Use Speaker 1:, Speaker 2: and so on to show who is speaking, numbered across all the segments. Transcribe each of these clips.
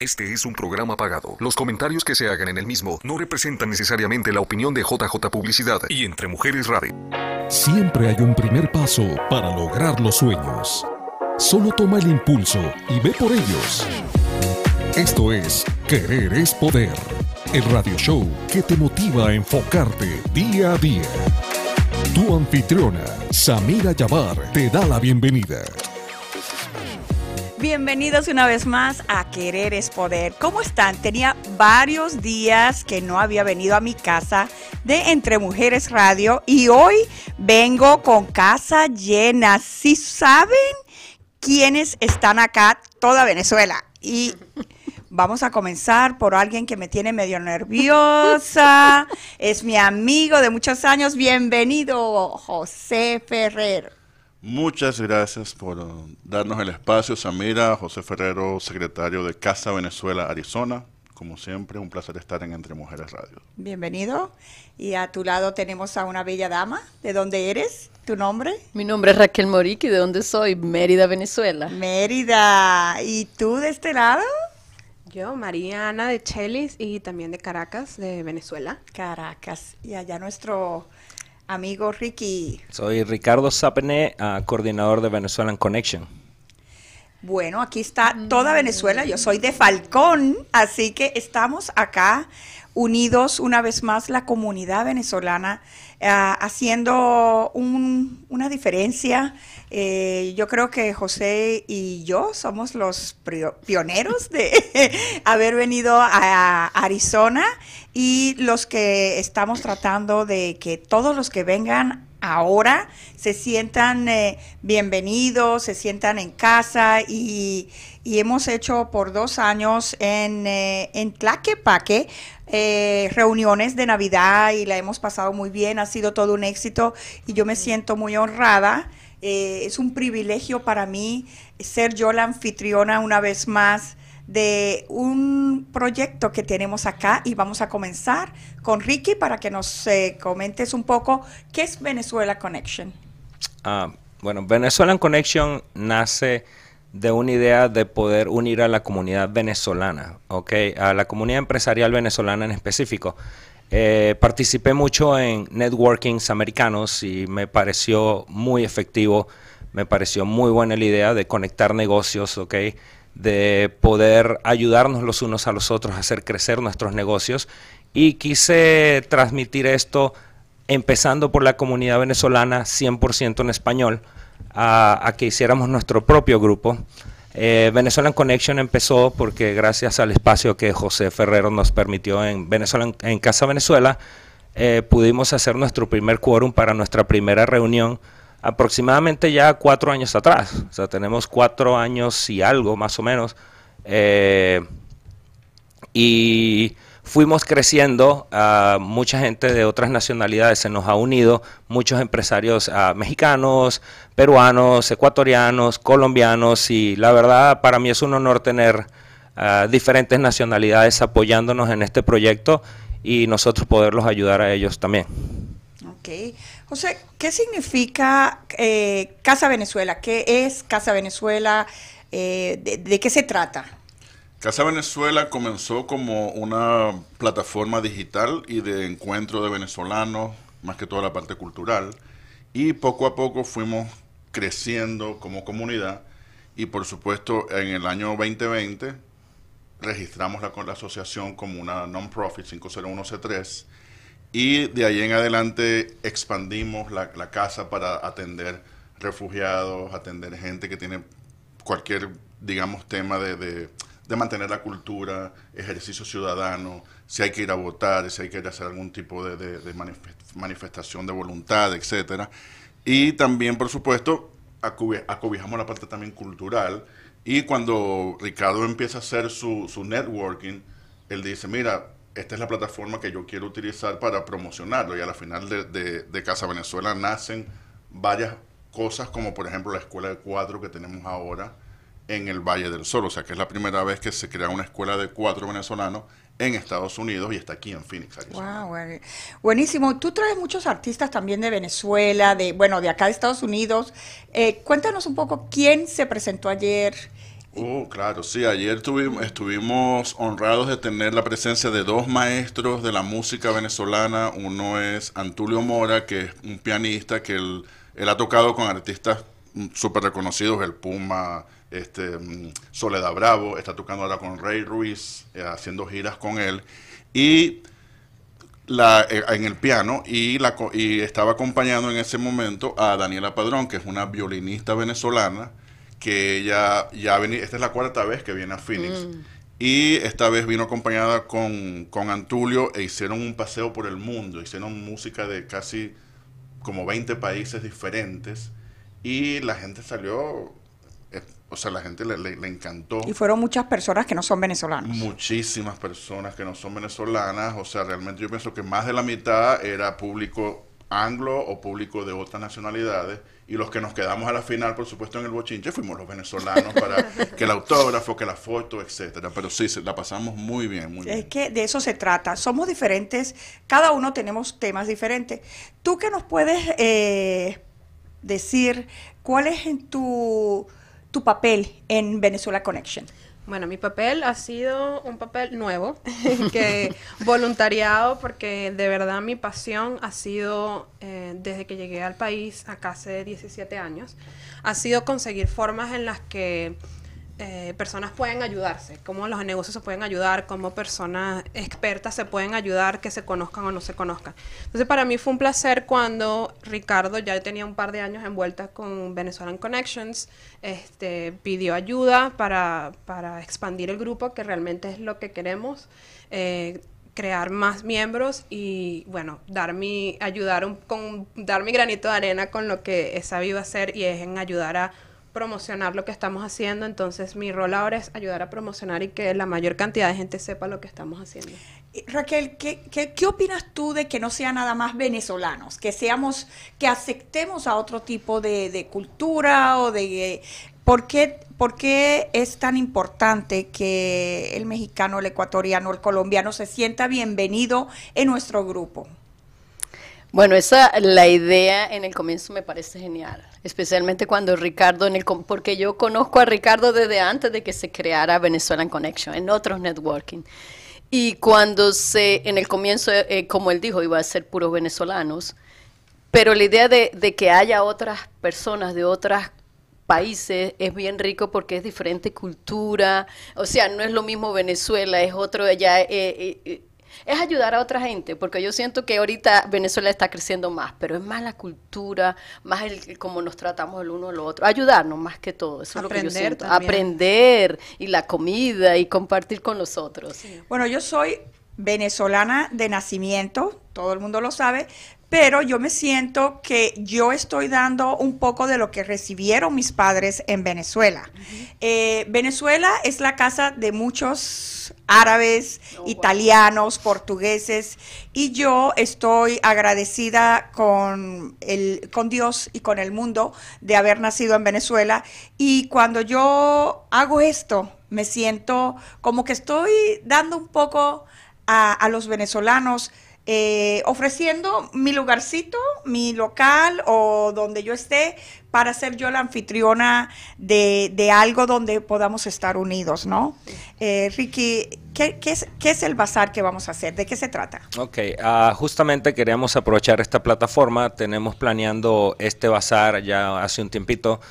Speaker 1: Este es un programa pagado. Los comentarios que se hagan en el mismo no representan necesariamente la opinión de JJ Publicidad y Entre Mujeres Radio.
Speaker 2: Siempre hay un primer paso para lograr los sueños. Solo toma el impulso y ve por ellos. Esto es Querer es Poder, el radio show que te motiva a enfocarte día a día. Tu anfitriona, Samira Yabar, te da la bienvenida.
Speaker 3: Bienvenidos una vez más a Querer es Poder. ¿Cómo están? Tenía varios días que no había venido a mi casa de Entre Mujeres Radio y hoy vengo con casa llena. Si saben quiénes están acá, toda Venezuela. Y vamos a comenzar por alguien que me tiene medio nerviosa. Es mi amigo de muchos años. Bienvenido, José Ferrer.
Speaker 4: Muchas gracias por uh, darnos el espacio, Samira, José Ferrero, secretario de Casa Venezuela, Arizona. Como siempre, un placer estar en Entre Mujeres Radio.
Speaker 3: Bienvenido. Y a tu lado tenemos a una bella dama. ¿De dónde eres? ¿Tu nombre?
Speaker 5: Mi nombre es Raquel Moriqui. ¿De dónde soy? Mérida, Venezuela.
Speaker 3: Mérida. ¿Y tú de este lado?
Speaker 6: Yo, Mariana de Chelis y también de Caracas, de Venezuela.
Speaker 3: Caracas. Y allá nuestro amigo Ricky.
Speaker 7: Soy Ricardo Zapene, uh, coordinador de Venezuelan Connection.
Speaker 3: Bueno, aquí está toda Venezuela. Yo soy de Falcón, así que estamos acá unidos una vez más la comunidad venezolana, uh, haciendo un, una diferencia. Eh, yo creo que José y yo somos los pioneros de haber venido a Arizona y los que estamos tratando de que todos los que vengan ahora se sientan eh, bienvenidos, se sientan en casa y, y, hemos hecho por dos años en, eh, en Tlaquepaque eh, reuniones de Navidad y la hemos pasado muy bien, ha sido todo un éxito y yo me siento muy honrada. Eh, es un privilegio para mí ser yo la anfitriona una vez más de un proyecto que tenemos acá y vamos a comenzar con Ricky para que nos eh, comentes un poco qué es Venezuela Connection.
Speaker 7: Ah, bueno, Venezuelan Connection nace de una idea de poder unir a la comunidad venezolana. A la comunidad empresarial venezolana en específico. Eh, participé mucho en networkings americanos y me pareció muy efectivo, me pareció muy buena la idea de conectar negocios, de poder ayudarnos los unos a los otros a hacer crecer nuestros negocios y quise transmitir esto empezando por la comunidad venezolana 100% en español a, que hiciéramos nuestro propio grupo. Eh, Venezuelan Connection empezó porque gracias al espacio que José Ferrero nos permitió en, Venezuela, en Casa Venezuela, eh, pudimos hacer nuestro primer quórum para nuestra primera reunión aproximadamente ya cuatro años atrás. O sea, tenemos cuatro años y algo más o menos. Eh, y fuimos creciendo, uh, mucha gente de otras nacionalidades se nos ha unido, muchos empresarios uh, mexicanos, peruanos, ecuatorianos, colombianos, y la verdad para mí es un honor tener uh, diferentes nacionalidades apoyándonos en este proyecto y nosotros poderlos ayudar a ellos también.
Speaker 3: Okay. José, ¿qué significa eh, Casa Venezuela? ¿Qué es Casa Venezuela? Eh, de, qué se trata?
Speaker 4: Casa Venezuela comenzó como una plataforma digital y de encuentro de venezolanos, más que toda la parte cultural, y poco a poco fuimos creciendo como comunidad y por supuesto en el año 2020 registramos la, la asociación como una non-profit 501C3 y de ahí en adelante expandimos la, casa para atender refugiados, atender gente que tiene cualquier, digamos, tema de, de, mantener la cultura, ejercicio ciudadano, si hay que ir a votar, si hay que ir a hacer algún tipo de, de manifestación de voluntad, etcétera. Y también, por supuesto, acobijamos la parte también cultural. Y cuando Ricardo empieza a hacer su, networking, él dice, mira, esta es la plataforma que yo quiero utilizar para promocionarlo. Y a la final de, Casa Venezuela nacen varias cosas, como por ejemplo la escuela de cuatro que tenemos ahora en el Valle del Sol. O sea que es la primera vez que se crea una escuela de cuatro venezolanos en Estados Unidos y está aquí en Phoenix,
Speaker 3: Wow, buenísimo. Tú traes muchos artistas también de Venezuela, de bueno, de acá de Estados Unidos. Eh, cuéntanos un poco quién se presentó ayer
Speaker 4: Oh, claro, sí, ayer tuvimos, estuvimos honrados de tener la presencia de dos maestros de la música venezolana. Uno es Antulio Mora, que es un pianista que él, él ha tocado con artistas súper reconocidos, el Puma, este, mm, Soledad Bravo, está tocando ahora con Ray Ruiz, eh, haciendo giras con él. Y la, eh, en el piano y, la, y estaba acompañando en ese momento a Daniela Padrón, que es una violinista venezolana, que ella ya venía, esta es la cuarta vez que viene a Phoenix, y esta vez vino acompañada con, con Antulio e hicieron un paseo por el mundo, hicieron música de casi como 20 países diferentes, y la gente salió, o sea, la gente le, le- le encantó.
Speaker 3: Y fueron muchas personas que no son venezolanos.
Speaker 4: Muchísimas personas que no son venezolanas, o sea, realmente yo pienso que más de la mitad era público anglo o público de otras nacionalidades, y los que nos quedamos a la final, por supuesto, en el bochinche, fuimos los venezolanos para que el autógrafo, que la foto, etcétera. Pero sí, se- la pasamos muy bien, muy
Speaker 3: Es
Speaker 4: bien.
Speaker 3: que de eso se trata. Somos diferentes, cada uno tenemos temas diferentes. ¿Tú qué nos puedes eh, decir cuál es en tu, tu papel en Venezuela Connection?
Speaker 6: Bueno, mi papel ha sido un papel nuevo, que voluntariado, porque de verdad mi pasión ha sido, eh, desde que llegué al país, acá hace 17 años, ha sido conseguir formas en las que eh, personas pueden ayudarse, cómo los negocios se pueden ayudar, cómo personas expertas se pueden ayudar, que se conozcan o no se conozcan. Entonces para mí fue un placer cuando Ricardo, ya tenía un par de años envuelta con Venezuelan Connections, este, pidió ayuda para, para expandir el grupo, que realmente es lo que queremos. eh, crear más miembros y bueno dar mi ayudar con dar mi granito de arena con lo que he sabido hacer y es en ayudar a promocionar lo que estamos haciendo entonces mi rol ahora es ayudar a promocionar y que la mayor cantidad de gente sepa lo que estamos haciendo
Speaker 3: Raquel, ¿qué, qué, qué opinas tú de que no sean nada más venezolanos? Que seamos, que aceptemos a otro tipo de, de cultura o de... ¿por qué, ¿Por qué es tan importante que el mexicano, el ecuatoriano, el colombiano se sienta bienvenido en nuestro grupo?
Speaker 5: Bueno, esa la idea en el comienzo me parece genial, especialmente cuando Ricardo en el porque yo conozco a Ricardo desde antes de que se creara Venezuelan Connection en otros networking. Y cuando se en el comienzo eh, como él dijo iba a ser puros venezolanos, pero la idea de, de que haya otras personas de otras países es bien rico porque es diferente cultura, o sea, no es lo mismo Venezuela, es otro ya eh, eh, eh, es ayudar a otra gente, porque yo siento que ahorita Venezuela está creciendo más, pero es más la cultura, más el, el cómo nos tratamos el uno al otro, ayudarnos más que todo, eso es lo que yo siento,
Speaker 6: también.
Speaker 5: aprender y la comida y compartir con los otros.
Speaker 3: Bueno, yo soy venezolana de nacimiento, todo el mundo lo sabe, pero yo me siento que yo estoy dando un poco de lo que recibieron mis padres en Venezuela. Eh, Venezuela es la casa de muchos árabes,
Speaker 5: Oh, wow.
Speaker 3: italianos, portugueses, y yo estoy agradecida con, el, con Dios y con el mundo de haber nacido en Venezuela. Y cuando yo hago esto, me siento como que estoy dando un poco a, a los venezolanos, eh, ofreciendo mi lugarcito, mi local o donde yo esté para ser yo la anfitriona de, algo donde podamos estar unidos, ¿no? Eh, Ricky, ¿qué, es, el bazar que vamos a hacer? ¿De qué se trata?
Speaker 7: Ok, ah, justamente queríamos aprovechar esta plataforma, tenemos planeando este bazar ya hace un tiempito.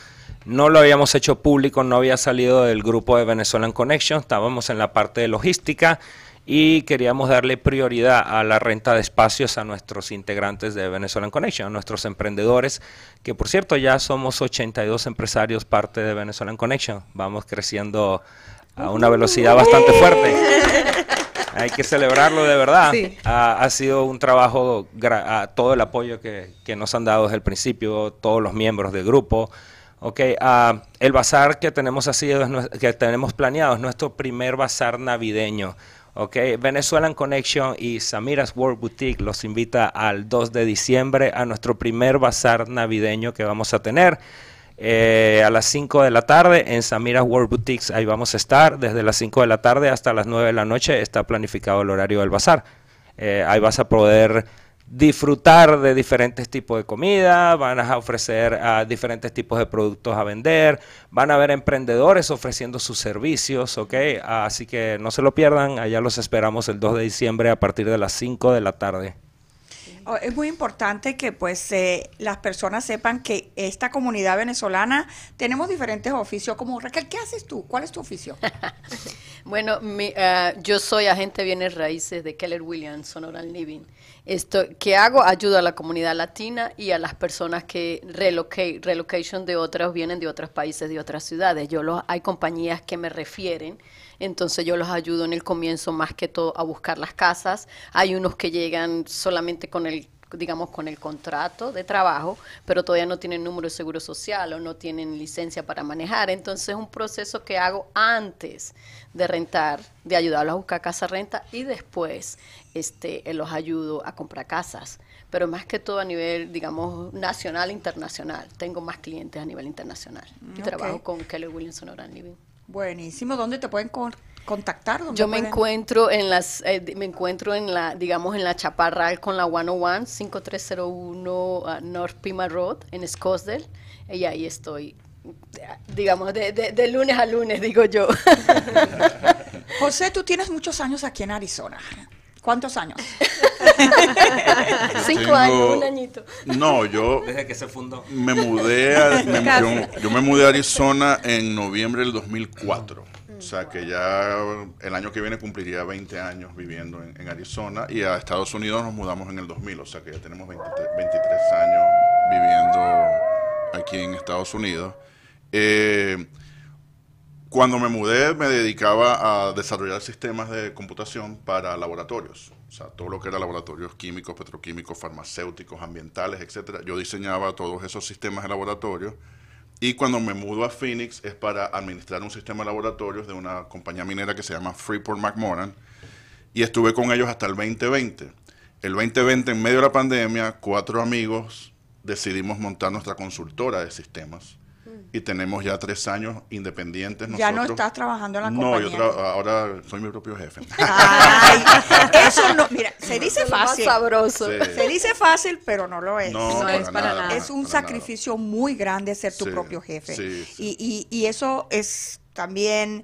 Speaker 7: No lo habíamos hecho público, no había salido del grupo de Venezuelan Connection, estábamos en la parte de logística y queríamos darle prioridad a la renta de espacios a nuestros integrantes de Venezuelan Connection, a nuestros emprendedores, que por cierto ya somos 82 empresarios parte de Venezuelan Connection, vamos creciendo a una velocidad bastante fuerte. Hay que celebrarlo de verdad.
Speaker 6: Sí.
Speaker 7: Ha, ha sido un trabajo, ah, todo el apoyo que, que nos han dado desde el principio, todos los miembros del grupo. Ok, ah, el bazar que tenemos así, que tenemos planeado, es nuestro primer bazar navideño. Ok, Venezuelan Connection y Samira's World Boutique los invita al 2 de diciembre a nuestro primer bazar navideño que vamos a tener. eh, a las 5 de la tarde en Samira's World Boutiques, ahí vamos a estar. Desde las 5 de la tarde hasta las 9 de la noche está planificado el horario del bazar. Eh, ahí vas a poder disfrutar de diferentes tipos de comida, van a ofrecer a diferentes tipos de productos a vender, van a haber emprendedores ofreciendo sus servicios, ¿ok? Así que no se lo pierdan, allá los esperamos el 2 de diciembre a partir de las 5 de la tarde.
Speaker 3: Oh, es muy importante que pues eh, las personas sepan que esta comunidad venezolana tenemos diferentes oficios. Como Raquel, ¿qué haces tú? ¿Cuál es tu oficio?
Speaker 5: bueno, mi, uh, yo soy agente de bienes raíces de Keller Williams, Sonora Living. Esto que hago ayuda a la comunidad latina y a las personas que relocation de otras vienen de otros países, de otras ciudades. Yo los, hay compañías que me refieren entonces yo los ayudo en el comienzo más que todo a buscar las casas. Hay unos que llegan solamente con el digamos, con el contrato de trabajo, pero todavía no tienen número de seguro social o no tienen licencia para manejar. Entonces es un proceso que hago antes de rentar, de ayudarlos a buscar casa renta y después este, los ayudo a comprar casas. Pero más que todo a nivel, digamos, nacional e internacional. Tengo más clientes a nivel internacional. Y trabajo con Keller Williamson Oran Living.
Speaker 3: Buenísimo. ¿Dónde te pueden contactar?
Speaker 5: Yo me encuentro en las, eh, me encuentro en la, digamos, en la Chaparral con la 101, 5301 uh, North Pima Road, en Scottsdale. Y ahí estoy, digamos, de, de lunes a lunes, digo yo.
Speaker 3: José, tú tienes muchos años aquí en Arizona. ¿Cuántos años?
Speaker 5: Cinco años, un añito.
Speaker 4: No, yo.
Speaker 7: Desde que se fundó.
Speaker 4: Me mudé a, yo, me mudé a Arizona en noviembre del 2004. O sea que ya el año que viene cumpliría 20 años viviendo en, Arizona y a Estados Unidos nos mudamos en el 2000, o sea que ya tenemos 23, 23 años viviendo aquí en Estados Unidos. Eh, cuando me mudé me dedicaba a desarrollar sistemas de computación para laboratorios, o sea, todo lo que era laboratorios químicos, petroquímicos, farmacéuticos, ambientales, etcétera. Yo diseñaba todos esos sistemas de laboratorio y cuando me mudo a Phoenix es para administrar un sistema de laboratorios de una compañía minera que se llama Freeport McMoran y estuve con ellos hasta el 2020. El 2020 en medio de la pandemia, cuatro amigos decidimos montar nuestra consultora de sistemas y tenemos ya tres años independientes.
Speaker 3: Ya no estás trabajando en la compañía.
Speaker 4: No, yo ahora soy mi propio jefe.
Speaker 3: Ay, eso no, mira, se dice fácil.
Speaker 5: sabroso.
Speaker 3: Se dice fácil, pero no lo es.
Speaker 4: No,
Speaker 3: es
Speaker 4: para nada.
Speaker 3: Es un sacrificio muy grande ser tu propio jefe. Y, y, y eso es también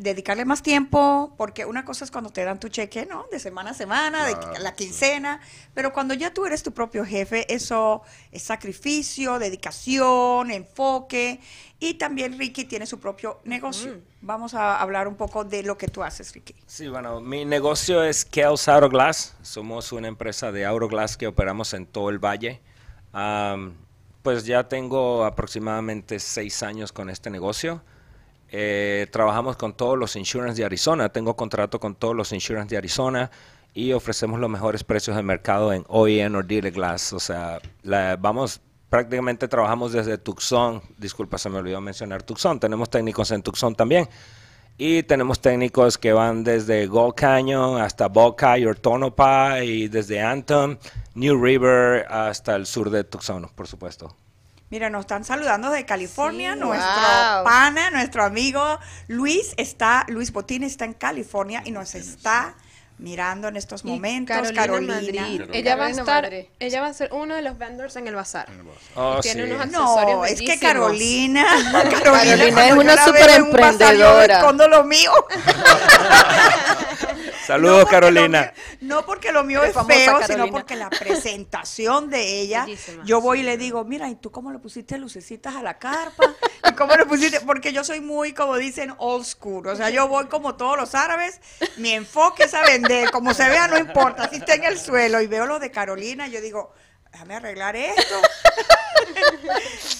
Speaker 3: dedicarle más tiempo, porque una cosa es cuando te dan tu cheque, ¿no? De semana a semana, de la quincena, pero cuando ya tú eres tu propio jefe, eso es sacrificio, dedicación, enfoque, y también Ricky tiene su propio negocio. Vamos a hablar un poco de lo que tú haces, Ricky.
Speaker 7: Sí, bueno, mi negocio es Kels Auroglass. Somos una empresa de Auroglass que operamos en todo el valle. pues ya tengo aproximadamente seis años con este negocio. Eh, trabajamos con todos los insurance de Arizona. Tengo contrato con todos los insurance de Arizona y ofrecemos los mejores precios de mercado en OEM o Dealer Glass. O sea, vamos, prácticamente trabajamos desde Tucson. Disculpa, se me olvidó mencionar Tucson. Tenemos técnicos en Tucson también. Y tenemos técnicos que van desde Gold Canyon hasta Buckeye o Tonopah y desde Anthem, New River hasta el sur de Tucson, por supuesto.
Speaker 3: Mira, nos están saludando de California, nuestro pana, nuestro amigo Luis está, Luis Botín está en California y nos está mirando en estos momentos. Carolina,
Speaker 6: Ella va a estar, ella va a ser uno de los vendors en el bazar.
Speaker 7: Oh, tiene
Speaker 3: unos accesorios No, es que Carolina,
Speaker 5: Carolina, es una super emprendedora.
Speaker 3: Con lo mío.
Speaker 7: Saludos, Carolina.
Speaker 3: no porque lo mío es feo, sino porque la presentación de ella, yo voy y le digo, mira, ¿y tú cómo le pusiste lucecitas a la carpa? ¿Y cómo le pusiste? Porque yo soy muy, como dicen, old school. O sea, yo voy como todos los árabes, mi enfoque es a vender, como se vea, no importa, si está en el suelo y veo lo de Carolina, yo digo, déjame arreglar esto.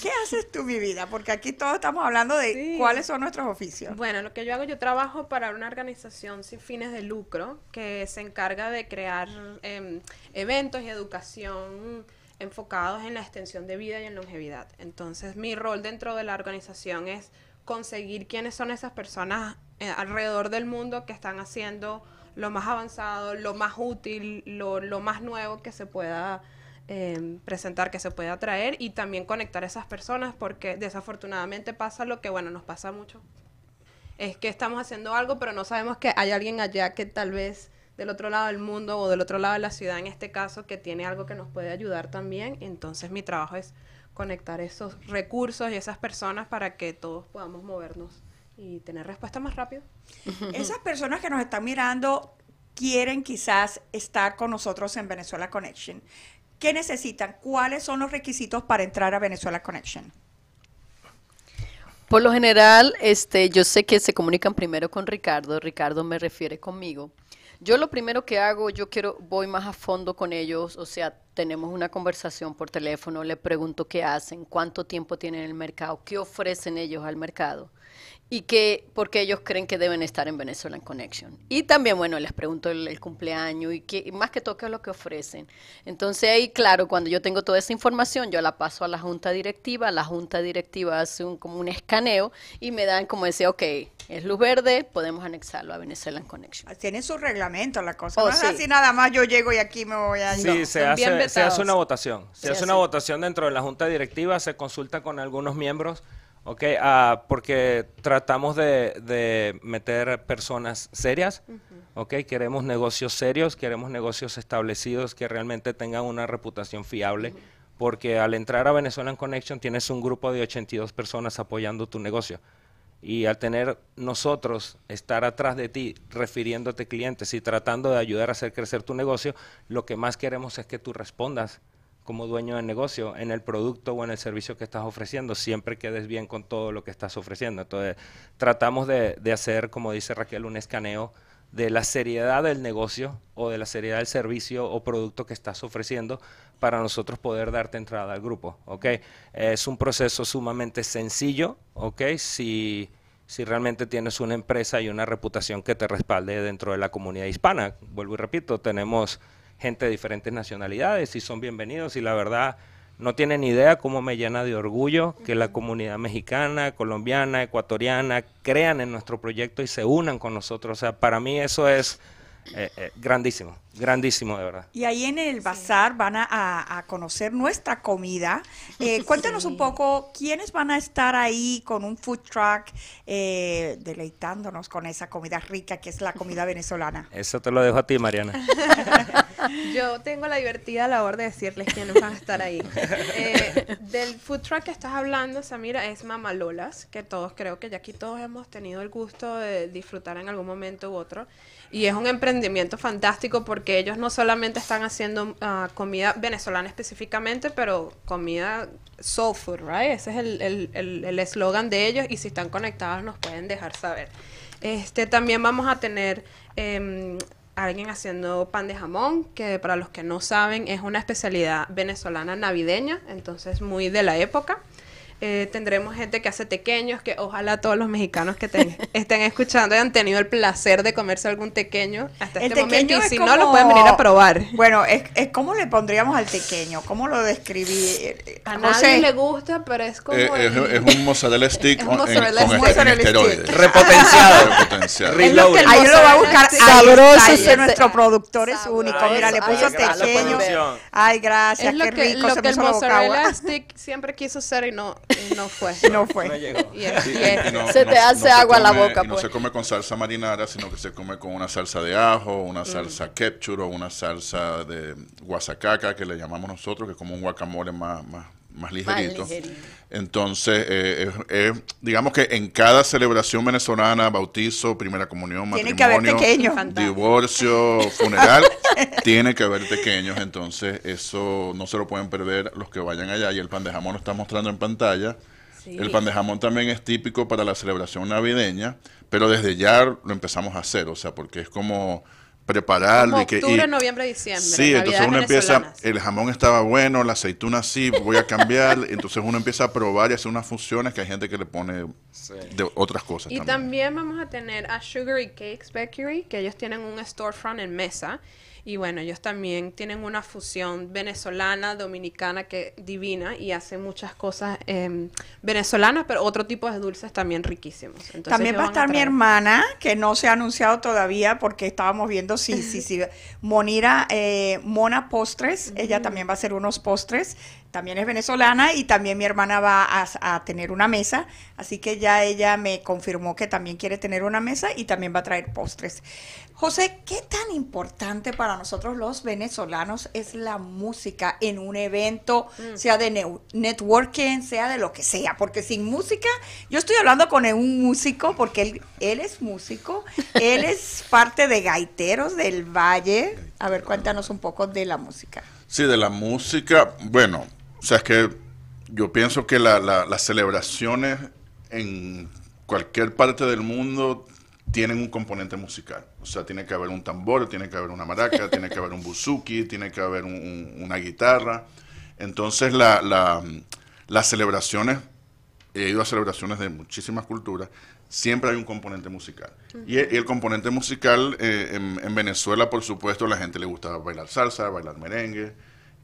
Speaker 3: ¿Qué haces tú, mi vida? Porque aquí todos estamos hablando de cuáles son nuestros oficios.
Speaker 6: Bueno, lo que yo hago, yo trabajo para una organización sin fines de lucro que se encarga de crear em, eventos y educación enfocados en la extensión de vida y en longevidad. Entonces, mi rol dentro de la organización es conseguir quiénes son esas personas eh, alrededor del mundo que están haciendo lo más avanzado, lo más útil, lo, lo más nuevo que se pueda Em, presentar, que se puede atraer y también conectar a esas personas porque desafortunadamente pasa lo que, bueno, nos pasa mucho. Es que estamos haciendo algo, pero no sabemos que hay alguien allá que tal vez del otro lado del mundo o del otro lado de la ciudad en este caso que tiene algo que nos puede ayudar también. Entonces mi trabajo es conectar esos recursos y esas personas para que todos podamos movernos y tener respuesta más rápido.
Speaker 3: Esas personas que nos están mirando quieren quizás estar con nosotros en Venezuela Connection. ¿Qué necesitan? ¿Cuáles son los requisitos para entrar a Venezuela Connection?
Speaker 5: Por lo general, este, yo sé que se comunican primero con Ricardo. Ricardo me refiere conmigo. Yo lo primero que hago, yo quiero, voy más a fondo con ellos, o sea, tenemos una conversación por teléfono, le pregunto qué hacen, cuánto tiempo tienen en el mercado, qué ofrecen ellos al mercado y que porque ellos creen que deben estar en Venezuela en Connection. Y también, bueno, les pregunto el, cumpleaños y, que, más que todo qué es lo que ofrecen. Entonces ahí, claro, cuando yo tengo toda esa información, yo la paso a la junta directiva, la junta directiva hace un, como un escaneo y me dan como decir, ok, es luz verde, podemos anexarlo a Venezuela en Connection.
Speaker 3: Tienen su reglamento la cosa. Oh, no es así nada más yo llego y aquí me voy a...
Speaker 7: Sí, se, hace, se hace una votación. Se, hace una votación dentro de la junta directiva, se consulta con algunos miembros Ok, uh, porque tratamos de, meter personas serias, ok, queremos negocios serios, queremos negocios establecidos que realmente tengan una reputación fiable, porque al entrar a Venezuela en Connection tienes un grupo de 82 personas apoyando tu negocio. Y al tener nosotros estar atrás de ti, refiriéndote clientes y tratando de ayudar a hacer crecer tu negocio, lo que más queremos es que tú respondas como dueño de negocio en el producto o en el servicio que estás ofreciendo, siempre quedes bien con todo lo que estás ofreciendo. Entonces, tratamos de, hacer, como dice Raquel, un escaneo de la seriedad del negocio o de la seriedad del servicio o producto que estás ofreciendo para nosotros poder darte entrada al grupo, ¿ok? Es un proceso sumamente sencillo, ¿ok? Si, si realmente tienes una empresa y una reputación que te respalde dentro de la comunidad hispana. Vuelvo y repito, tenemos gente de diferentes nacionalidades y son bienvenidos y la verdad no tienen idea cómo me llena de orgullo que la comunidad mexicana, colombiana, ecuatoriana crean en nuestro proyecto y se unan con nosotros. O sea, para mí eso es eh, eh, grandísimo, grandísimo de verdad.
Speaker 3: Y ahí en el bazar van a, conocer nuestra comida. Eh, cuéntanos un poco quiénes van a estar ahí con un food truck deleitándonos con esa comida rica que es la comida venezolana.
Speaker 7: Eso te lo dejo a ti, Mariana.
Speaker 6: Yo tengo la divertida labor de decirles quiénes van a estar ahí. del food truck que estás hablando, Samira, es Mamalolas, que todos creo que ya aquí todos hemos tenido el gusto de disfrutar en algún momento u otro. Y es un emprendimiento fantástico porque ellos no solamente están haciendo ah, comida venezolana específicamente, pero comida soul food, right? Ese es el eslogan el, de ellos y si están conectados nos pueden dejar saber. Este, también vamos a tener eh, alguien haciendo pan de jamón, que para los que no saben es una especialidad venezolana navideña, entonces muy de la época. Eh, tendremos gente que hace tequeños, que ojalá todos los mexicanos que estén escuchando hayan tenido el placer de comerse algún tequeño hasta este momento. Y si no, lo pueden venir a probar.
Speaker 3: Bueno, es, es ¿cómo le pondríamos al tequeño? ¿Cómo lo describí?
Speaker 6: A nadie le gusta, pero es como...
Speaker 4: Eh, es, un mozzarella stick con,
Speaker 7: esteroides. Repotenciado. Repotenciado.
Speaker 3: Ahí lo va a buscar. Sabroso. nuestro productor es único. Mira, le puso tequeño. Ay, gracias. qué rico.
Speaker 6: Lo que el mozzarella stick siempre quiso ser y no no fue.
Speaker 3: No fue.
Speaker 5: se te hace agua
Speaker 4: a
Speaker 5: la boca.
Speaker 4: no pues. se come con salsa marinara, sino que se come con una salsa de ajo, una mm. salsa ketchup o una salsa de guasacaca, que le llamamos nosotros, que es como un guacamole más, más, más ligerito. Entonces, eh, digamos que en cada celebración venezolana, bautizo, primera comunión, matrimonio, divorcio, funeral, tiene que haber pequeños. Entonces, eso no se lo pueden perder los que vayan allá. Y el pan de jamón lo está mostrando en pantalla. El pan de jamón también es típico para la celebración navideña, pero desde ya lo empezamos a hacer, o sea, porque es como prepararlo.
Speaker 6: Como octubre, noviembre, diciembre.
Speaker 4: Sí, entonces uno empieza, el jamón estaba bueno, la aceituna sí, voy a cambiar. entonces uno empieza a probar y hacer unas funciones que hay gente que le pone de otras cosas.
Speaker 6: Y también. vamos a tener a Sugary Cakes Bakery, que ellos tienen un storefront en mesa. Y bueno, ellos también tienen una fusión venezolana, dominicana, que divina y hacen muchas cosas eh, venezolanas, pero otro tipo de dulces también riquísimos.
Speaker 3: también va a estar mi hermana, que no se ha anunciado todavía porque estábamos viendo si, si, si Monira, eh, Mona Postres, ella también va a hacer unos postres también es venezolana y también mi hermana va a, a, tener una mesa, así que ya ella me confirmó que también quiere tener una mesa y también va a traer postres. José, ¿qué tan importante para nosotros los venezolanos es la música en un evento, mm. sea de networking, sea de lo que sea? Porque sin música, yo estoy hablando con un músico, porque él, él es músico, él es parte de Gaiteros del Valle. A ver, cuéntanos un poco de la música.
Speaker 4: Sí, de la música, bueno, o sea, es que yo pienso que las celebraciones en cualquier parte del mundo tienen un componente musical. O sea, tiene que haber un tambor, tiene que haber una maraca, tiene que haber un buzuki, tiene que haber una guitarra. Entonces, las celebraciones, he ido a celebraciones de muchísimas culturas, siempre hay un componente musical. y, el, componente musical eh, en, en, Venezuela, por supuesto, a la gente le gusta bailar salsa, bailar merengue,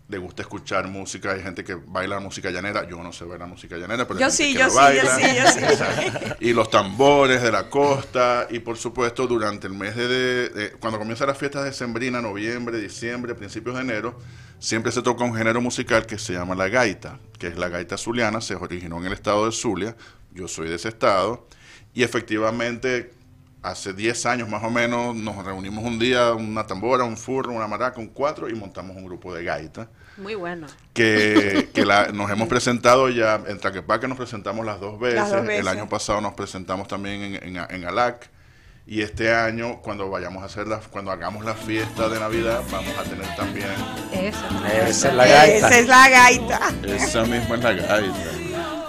Speaker 4: le gusta escuchar música, hay gente que baila música llanera, yo no sé bailar música llanera, pero
Speaker 3: yo sí, yo sí, yo sí, yo sí,
Speaker 4: Y los tambores de la costa, y por supuesto durante el mes de, cuando comienzan las fiestas de Sembrina, noviembre, diciembre, principios de enero, siempre se toca un género musical que se llama la gaita, que es la gaita zuliana, se originó en el estado de Zulia, yo soy de ese estado, y efectivamente hace 10 años más o menos nos reunimos un día, una tambora, un furro, una maraca, un cuatro y montamos un grupo de gaita.
Speaker 6: Muy bueno.
Speaker 4: Que, nos hemos presentado ya, en Traquepaque nos presentamos las dos veces, el año pasado nos presentamos también en, en, ALAC. Y este año, cuando vayamos a hacer cuando hagamos la fiesta de Navidad, vamos a tener también.
Speaker 6: Esa,
Speaker 7: esa es la gaita.
Speaker 3: Esa es la gaita.
Speaker 4: Esa misma es la gaita.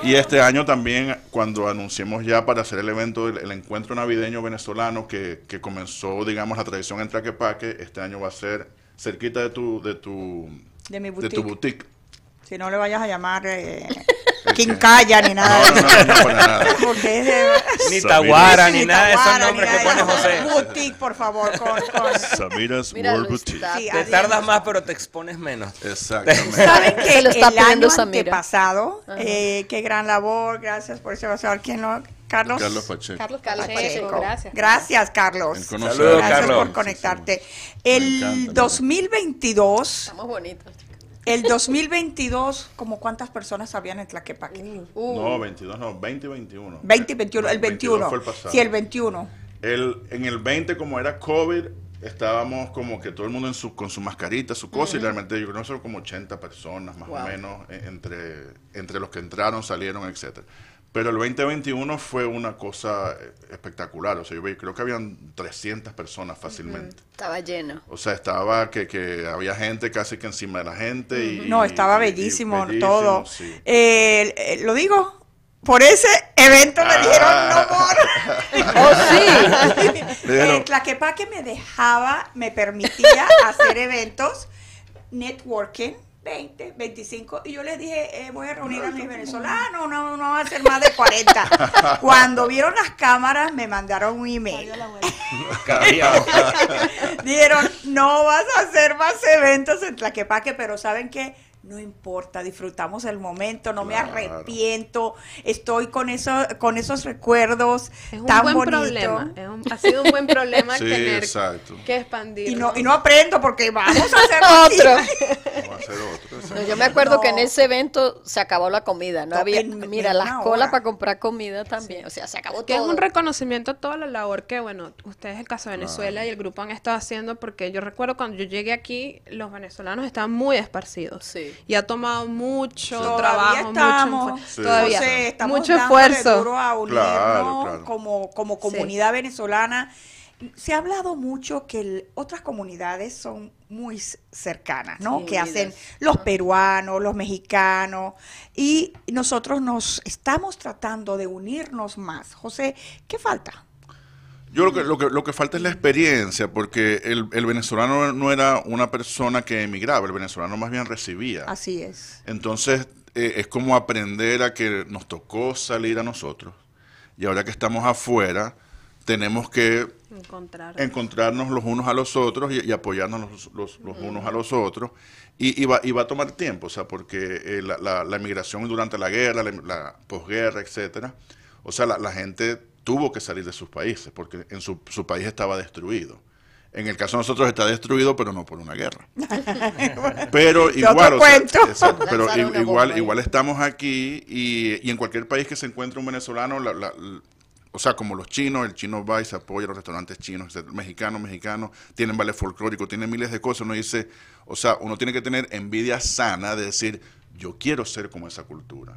Speaker 4: Y este año también, cuando anunciemos ya para hacer el evento, el, encuentro navideño venezolano que, que, comenzó, digamos, la tradición en Traquepaque, este año va a ser cerquita de tu, de tu,
Speaker 3: de, mi
Speaker 4: boutique. de tu boutique.
Speaker 3: Si no le vayas a llamar eh, Quincalla ni nada.
Speaker 4: No, no, no, nada.
Speaker 7: Ni Taguara, ni nada de esos nombres que pone José.
Speaker 3: Boutique, por favor. Con, con...
Speaker 4: Samira's World Boutique.
Speaker 7: Sí, te tardas más, pero te expones menos.
Speaker 4: Exactamente.
Speaker 3: ¿Saben que el año antepasado, eh, qué gran labor, gracias por ese pasado. ¿Quién lo Carlos.
Speaker 4: Carlos Pacheco.
Speaker 6: Carlos, Pacheco. Gracias.
Speaker 3: Gracias, Carlos.
Speaker 7: Saludos,
Speaker 3: gracias
Speaker 7: Carlos.
Speaker 3: por conectarte. El 2022.
Speaker 5: Estamos bonitos.
Speaker 3: El 2022, ¿como cuántas personas habían en Tlaquepaque?
Speaker 4: Uh. No, 22 no, 20 y 21.
Speaker 3: 20 y 21, el 21.
Speaker 4: Fue el pasado.
Speaker 3: Sí, el 21.
Speaker 4: El, en el 20, como era COVID, estábamos como que todo el mundo en su, con su mascarita, su cosa, y realmente yo creo que son como 80 personas más o menos, e, entre, entre los que entraron, salieron, etcétera. Pero el 2021 fue una cosa eh, espectacular. O sea, yo creo que habían 300 personas fácilmente.
Speaker 5: Estaba lleno.
Speaker 4: O sea, estaba que, que había gente casi que encima de la gente. y,
Speaker 3: no, estaba bellísimo, todo. Eh, eh, lo digo, por ese evento me dijeron no more.
Speaker 5: oh, sí.
Speaker 3: eh, Tlaquepaque me dejaba, me permitía hacer eventos, networking 20, 25. Y yo les dije, eh, voy a reunir a mis venezolanos, no, no va a ser más de 40. Cuando vieron las cámaras, me mandaron un email. Dijeron, no vas a hacer más eventos en Tlaquepaque, pero ¿saben qué? No importa, disfrutamos el momento, no me arrepiento, estoy con eso, con esos recuerdos
Speaker 6: es un
Speaker 3: tan
Speaker 6: buen problema, es un, ha sido un buen problema
Speaker 4: Sí,
Speaker 6: tener
Speaker 4: exacto.
Speaker 6: que expandir.
Speaker 3: Y no, y no aprendo porque vamos a hacer
Speaker 5: Otro.
Speaker 4: Vamos a hacer otro. exacto.
Speaker 5: No, yo me acuerdo que en ese evento se acabó la comida, no
Speaker 3: No,
Speaker 5: había,
Speaker 3: en-
Speaker 5: mira,
Speaker 3: en
Speaker 5: las colas
Speaker 3: hora.
Speaker 5: para comprar comida también, o sea, se acabó
Speaker 6: que es
Speaker 5: todo.
Speaker 6: un reconocimiento a toda la labor que, bueno, ustedes, el caso de Venezuela y el grupo han estado haciendo, porque yo recuerdo cuando yo llegué aquí, los venezolanos estaban muy esparcidos.
Speaker 5: Sí.
Speaker 6: Y ha tomado mucho
Speaker 3: Todavía
Speaker 6: trabajo,
Speaker 3: estamos,
Speaker 6: mucho,
Speaker 4: Sí.
Speaker 6: todavía,
Speaker 3: José, estamos
Speaker 6: mucho
Speaker 3: dándole
Speaker 6: esfuerzo.
Speaker 3: duro a unirnos
Speaker 4: Claro, claro.
Speaker 3: como, como comunidad venezolana. Se ha hablado mucho que el- otras comunidades son muy cercanas, ¿no?
Speaker 5: Sí,
Speaker 3: que hacen los peruanos, los mexicanos, y nosotros nos estamos tratando de unirnos más. José, ¿qué falta?
Speaker 4: Yo lo que, lo que, lo que falta es la experiencia, porque el, el venezolano no era una persona que emigraba, el venezolano más bien recibía.
Speaker 3: Así es.
Speaker 4: Entonces, eh, es como aprender a que nos tocó salir a nosotros. Y ahora que estamos afuera, tenemos que
Speaker 6: Encontrar.
Speaker 4: encontrarnos los unos a los otros y, y apoyarnos los, los- los unos a los otros. Y, y va, y va a tomar tiempo, o sea, porque eh, la, la, la migración durante la guerra, la, la posguerra, etcétera, o sea, la, la gente tuvo que salir de sus países porque en su, su país estaba destruido. En el caso de nosotros está destruido, pero no por una guerra. pero igual, o sea,
Speaker 3: cuento.
Speaker 4: exacto, pero igual, estamos aquí y, y en cualquier país que se encuentre un venezolano, la- la- l- o sea, como los chinos, el chino va y se apoya a los restaurantes chinos, mexicanos, mexicanos, tienen ballet folclórico, tienen miles de cosas. Uno dice, o sea, uno tiene que tener envidia sana de decir, yo quiero ser como esa cultura.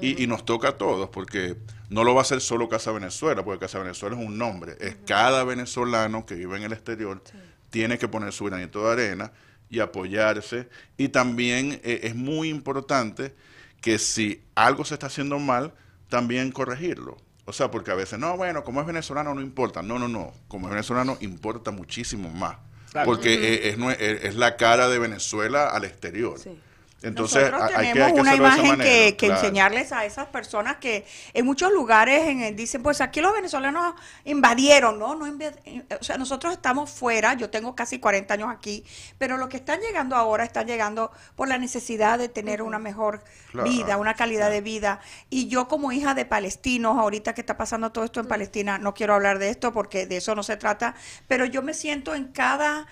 Speaker 4: Y, y nos toca a todos, porque no lo va a hacer solo Casa Venezuela, porque Casa Venezuela es un nombre, es cada venezolano que vive en el exterior, tiene que poner su granito de arena y apoyarse. Y también eh, es muy importante que si algo se está haciendo mal, también corregirlo. O sea, porque a veces, no, bueno, como es venezolano no importa. No, no, no. Como es venezolano importa muchísimo más.
Speaker 7: Claro.
Speaker 4: Porque es, es- es la cara de Venezuela al exterior.
Speaker 6: Sí.
Speaker 4: Entonces,
Speaker 3: Nosotros
Speaker 4: hay que,
Speaker 3: tenemos
Speaker 4: hay que
Speaker 3: una imagen que, que
Speaker 4: claro.
Speaker 3: enseñarles a esas personas que en muchos lugares en el- dicen, pues aquí los venezolanos invadieron, ¿no? no invad- eh, o sea, nosotros estamos fuera, yo tengo casi 40 años aquí, pero los que están llegando ahora están llegando por la necesidad de tener una mejor
Speaker 4: Claro,
Speaker 3: vida, una calidad de vida. Y yo como hija de palestinos, ahorita que está pasando todo esto en Palestina, no quiero hablar de esto porque de eso no se trata, pero yo me siento en cada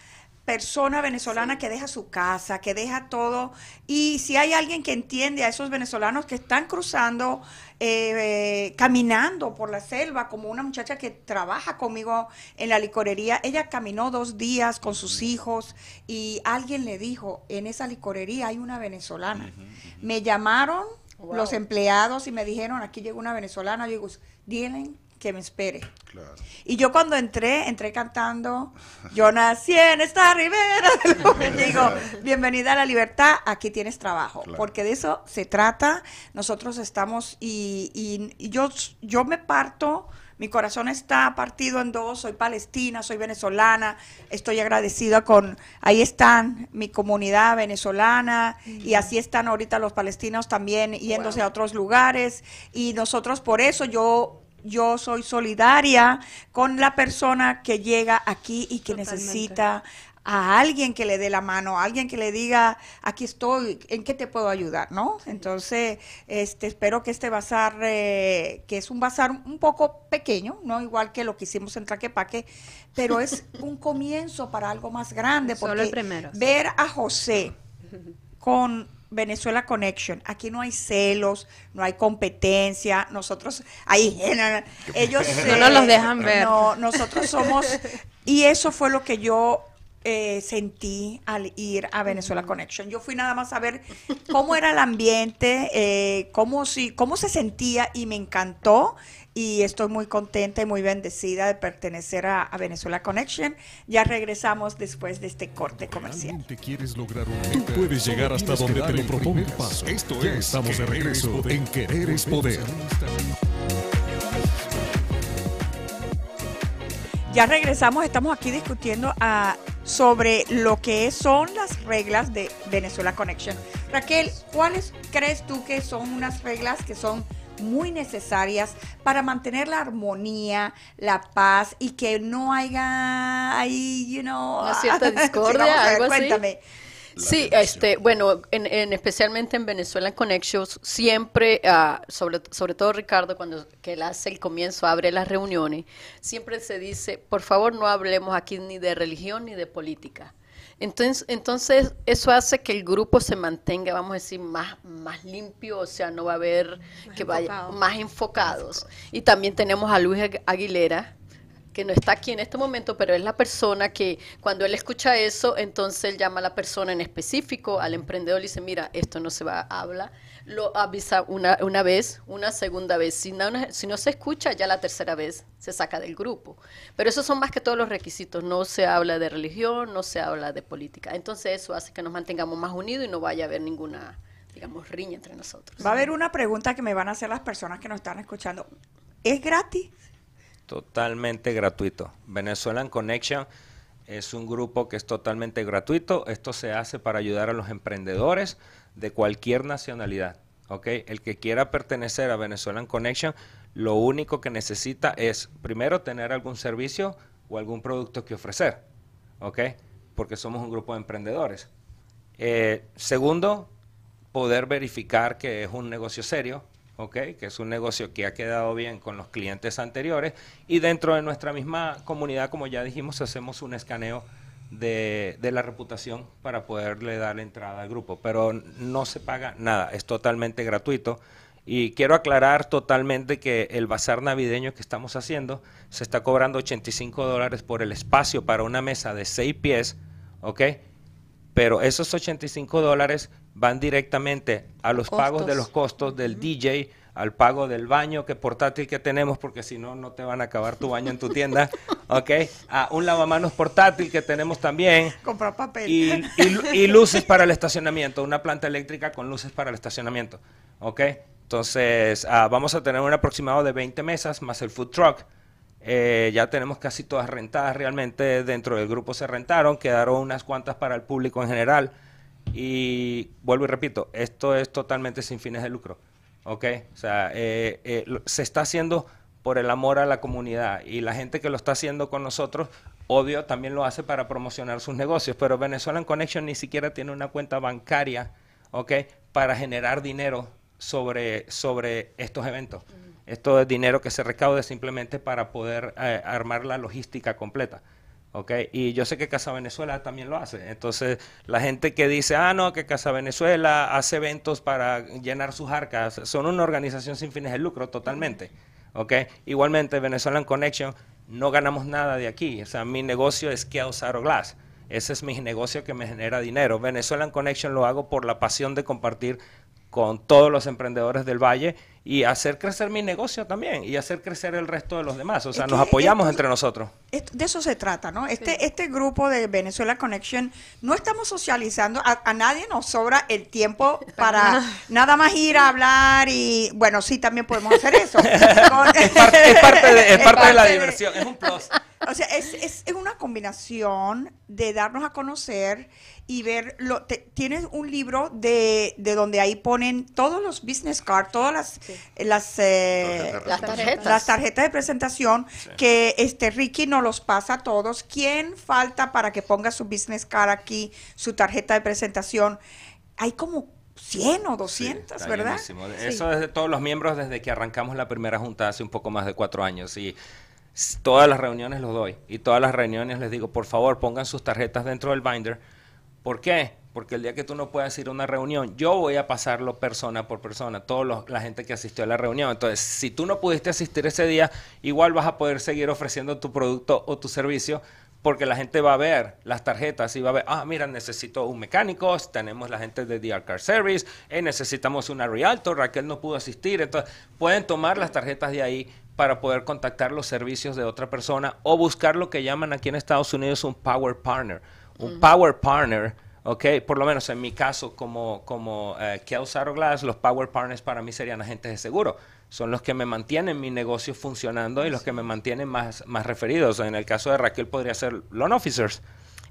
Speaker 3: persona venezolana que deja su casa, que deja todo. Y si hay alguien que entiende a esos venezolanos que están cruzando, eh, eh, caminando por la selva, como una muchacha que trabaja conmigo en la licorería, ella caminó dos días con sus hijos y alguien le dijo, en esa licorería hay una venezolana. Me llamaron
Speaker 5: Wow.
Speaker 3: los empleados y me dijeron, aquí llegó una venezolana. Yo digo, dile que me espere.
Speaker 4: Claro.
Speaker 3: Y yo cuando entré, entré cantando, yo nací en esta ribera. Digo, bienvenida a la libertad, aquí tienes trabajo.
Speaker 4: Claro.
Speaker 3: Porque de eso se trata. Nosotros estamos, y, y- y yo, yo me parto, mi corazón está partido en dos, soy palestina, soy venezolana, estoy agradecida con, ahí están mi comunidad venezolana, y así están ahorita los palestinos también yéndose a otros lugares, y nosotros por eso yo yo soy solidaria con la persona que llega aquí y que
Speaker 6: Totalmente.
Speaker 3: necesita a alguien que le dé la mano, a alguien que le diga, aquí estoy, ¿en qué te puedo ayudar? ¿No? Entonces, este, espero que este bazar, eh, que es un bazar un poco pequeño, no igual que lo que hicimos en Traquepaque, pero es un comienzo para algo más grande,
Speaker 6: Solo
Speaker 3: porque
Speaker 6: el primero, sí.
Speaker 3: ver a José con Venezuela Connection. Aquí no hay celos, no hay competencia. Nosotros, ahí, ellos
Speaker 6: No nos los dejan ver.
Speaker 3: No, nosotros somos, y eso fue lo que yo eh, sentí al ir a Venezuela Connection. Yo fui nada más a ver cómo era el ambiente, eh, cómo, si, cómo se sentía y me encantó. Y estoy muy contenta y muy bendecida de pertenecer a, a Venezuela Connection. Ya regresamos después de este corte comercial.
Speaker 2: ¿Realmente quieres lograr un Tú puedes llegar hasta donde te lo propongas. Esto es, estamos de regreso en Querer es Poder.
Speaker 3: Ya regresamos, estamos aquí discutiendo ah, sobre lo que son las reglas de Venezuela Connection. Raquel, ¿cuáles crees tú que son unas reglas que son muy necesarias para mantener la armonía, la paz y que no haya ahí, you know,
Speaker 5: Una cierta
Speaker 3: Sí,
Speaker 5: discordia,
Speaker 3: vamos a ver,
Speaker 5: algo así.
Speaker 3: Cuéntame.
Speaker 4: La
Speaker 5: Sí,
Speaker 4: relación.
Speaker 5: este, bueno, en, en- especialmente en Venezuela Connections, siempre, ah, sobre, sobre todo Ricardo, cuando que él hace el comienzo, abre las reuniones, siempre se dice, por favor no hablemos aquí ni de religión ni de política. Entonces, entonces eso hace que el grupo se mantenga, vamos a decir, más, más limpio, o sea, no va a haber
Speaker 6: Más
Speaker 5: que vaya
Speaker 6: enfocado.
Speaker 5: más enfocados. Y también tenemos a Luis Agu- Aguilera, que no está aquí en este momento, pero es la persona que cuando él escucha eso, entonces él llama a la persona en específico, al emprendedor, y dice, mira, esto no se va a hablar, lo avisa una, una vez, una segunda vez, si no, si no se escucha, ya la tercera vez se saca del grupo. Pero esos son más que todos los requisitos, no se habla de religión, no se habla de política. Entonces eso hace que nos mantengamos más unidos y no vaya a haber ninguna, digamos, riña entre nosotros.
Speaker 3: Va a haber una pregunta que me van a hacer las personas que nos están escuchando. ¿Es gratis?
Speaker 7: Totalmente gratuito. Venezuelan Connection es un grupo que es totalmente gratuito. Esto se hace para ayudar a los emprendedores de cualquier nacionalidad. El que quiera pertenecer a Venezuelan Connection, lo único que necesita es primero tener algún servicio o algún producto que ofrecer. Porque somos un grupo de emprendedores. Eh, segundo, poder verificar que es un negocio serio. Que es un negocio que ha quedado bien con los clientes anteriores. Y dentro de nuestra misma comunidad, como ya dijimos, hacemos un escaneo de, de la reputación para poderle dar entrada al grupo. Pero no se paga nada, es totalmente gratuito. Y quiero aclarar totalmente que el bazar navideño que estamos haciendo se está cobrando 85 dólares por el espacio para una mesa de 6 pies, ¿ok? Pero esos 85 dólares van directamente a los pagos de los costos del DJ, al pago del baño que portátil que tenemos, porque si no, no te van a acabar tu baño en tu tienda, ¿ok? A un lavamanos portátil que tenemos también.
Speaker 3: Comprar papel.
Speaker 7: Y, y luces para el estacionamiento, una planta eléctrica con luces para el estacionamiento, ¿ok? Entonces, ah, vamos a tener un aproximado de 20 mesas más el food truck. Eh, ya tenemos casi todas rentadas realmente dentro del grupo se rentaron, quedaron unas cuantas para el público en general. Y vuelvo y repito, esto es totalmente sin fines de lucro. ¿Ok? O sea, eh, eh, se está haciendo por el amor a la comunidad y la gente que lo está haciendo con nosotros, obvio, también lo hace para promocionar sus negocios, pero Venezuelan Connection ni siquiera tiene una cuenta bancaria, ¿ok? Para generar dinero sobre, sobre estos eventos. Esto es dinero que se recaude simplemente para poder eh, armar la logística completa. Okay. Y yo sé que Casa Venezuela también lo hace. Entonces, la gente que dice, ah, no, que Casa Venezuela hace eventos para llenar sus arcas, son una organización sin fines de lucro totalmente. Okay. Igualmente, Venezuelan Connection, no ganamos nada de aquí. O sea, mi negocio es Chaos Aro Glass. Ese es mi negocio que me genera dinero. Venezuelan Connection lo hago por la pasión de compartir con todos los emprendedores del Valle y hacer crecer mi negocio también y hacer crecer el resto de los demás. O sea, nos apoyamos entre nosotros.
Speaker 3: de eso se trata, ¿no? Este, este grupo de Venezuela Connection, no estamos socializando, a, nadie nos sobra el tiempo para nada más ir a hablar y, bueno, sí, también podemos hacer eso.
Speaker 7: es, parte, de, la diversión, es un plus.
Speaker 3: O sea, es, es, es una combinación de darnos a conocer y ver, lo, tienes un libro de, de, donde ahí ponen todos los business cards, todas las, las,
Speaker 5: eh, las, tarjetas.
Speaker 3: las, tarjetas. de presentación que este Ricky nos los pasa a todos. ¿Quién falta para que ponga su business card aquí, su tarjeta de presentación? Hay como 100 o 200, ¿verdad?
Speaker 7: Eso es de todos los miembros desde que arrancamos la primera junta hace un poco más de cuatro años. Y todas las reuniones los doy. Y todas las reuniones les digo, por favor, pongan sus tarjetas dentro del binder ¿Por qué? Porque el día que tú no puedas ir a una reunión, yo voy a pasarlo persona por persona, toda la gente que asistió a la reunión. Entonces, si tú no pudiste asistir ese día, igual vas a poder seguir ofreciendo tu producto o tu servicio porque la gente va a ver las tarjetas y va a ver, ah, mira, necesito un mecánico, tenemos la gente de DR Car Service, eh, necesitamos una Realtor, Raquel no pudo asistir, entonces pueden tomar las tarjetas de ahí para poder contactar los servicios de otra persona o buscar lo que llaman aquí en Estados Unidos un Power Partner un power partner, ¿ok? Por lo menos en mi caso, como, como eh, Glass, los power partners para mí serían agentes de seguro. Son los que me mantienen mi negocio funcionando y los que me mantienen más, más referidos. En el caso de Raquel podría ser loan officers.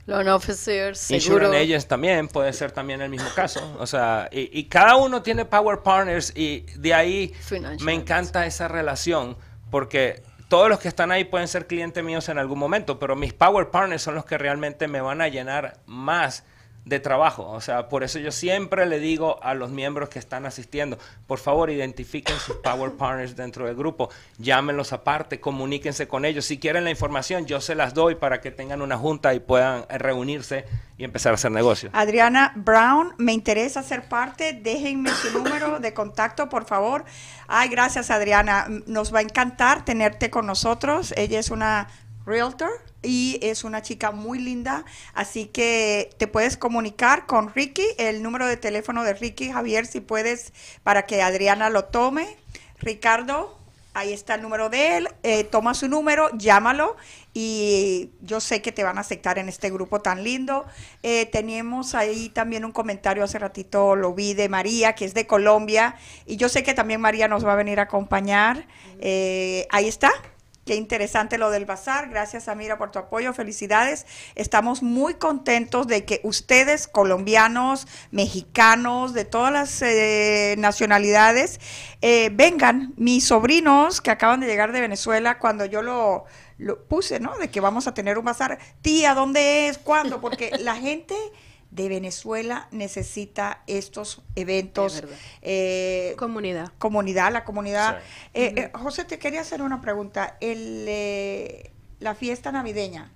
Speaker 5: Loan officers,
Speaker 7: seguro. Insurance agents también puede ser también el mismo caso. O sea, y, y cada uno tiene power partners y de ahí me encanta esa relación porque todos los que están ahí pueden ser clientes míos en algún momento, pero mis power partners son los que realmente me van a llenar más de trabajo. O sea, por eso yo siempre le digo a los miembros que están asistiendo, por favor identifiquen sus power partners dentro del grupo, llámenlos aparte, comuníquense con ellos. Si quieren la información, yo se las doy para que tengan una junta y puedan reunirse y empezar a hacer negocios.
Speaker 3: Adriana Brown, me interesa ser parte, déjenme su número de contacto, por favor. Ay, gracias Adriana, nos va a encantar tenerte con nosotros. Ella es una realtor y es una chica muy linda, así que te puedes comunicar con Ricky, el número de teléfono de Ricky Javier, si puedes, para que Adriana lo tome. Ricardo, ahí está el número de él, eh, toma su número, llámalo. Y yo sé que te van a aceptar en este grupo tan lindo. Eh, teníamos ahí también un comentario hace ratito, lo vi de María, que es de Colombia, y yo sé que también María nos va a venir a acompañar. Eh, ahí está, Qué interesante lo del bazar. Gracias, Amira, por tu apoyo. Felicidades. Estamos muy contentos de que ustedes, colombianos, mexicanos, de todas las eh, nacionalidades, eh, vengan. Mis sobrinos que acaban de llegar de Venezuela, cuando yo lo, lo puse, ¿no? De que vamos a tener un bazar. Tía, ¿dónde es? ¿Cuándo? Porque la gente de Venezuela necesita estos eventos.
Speaker 5: Es verdad.
Speaker 3: eh,
Speaker 6: Comunidad.
Speaker 3: comunidad, la comunidad.
Speaker 7: Sí.
Speaker 3: Eh, eh, José, te quería hacer una pregunta. El, eh, la fiesta navideña,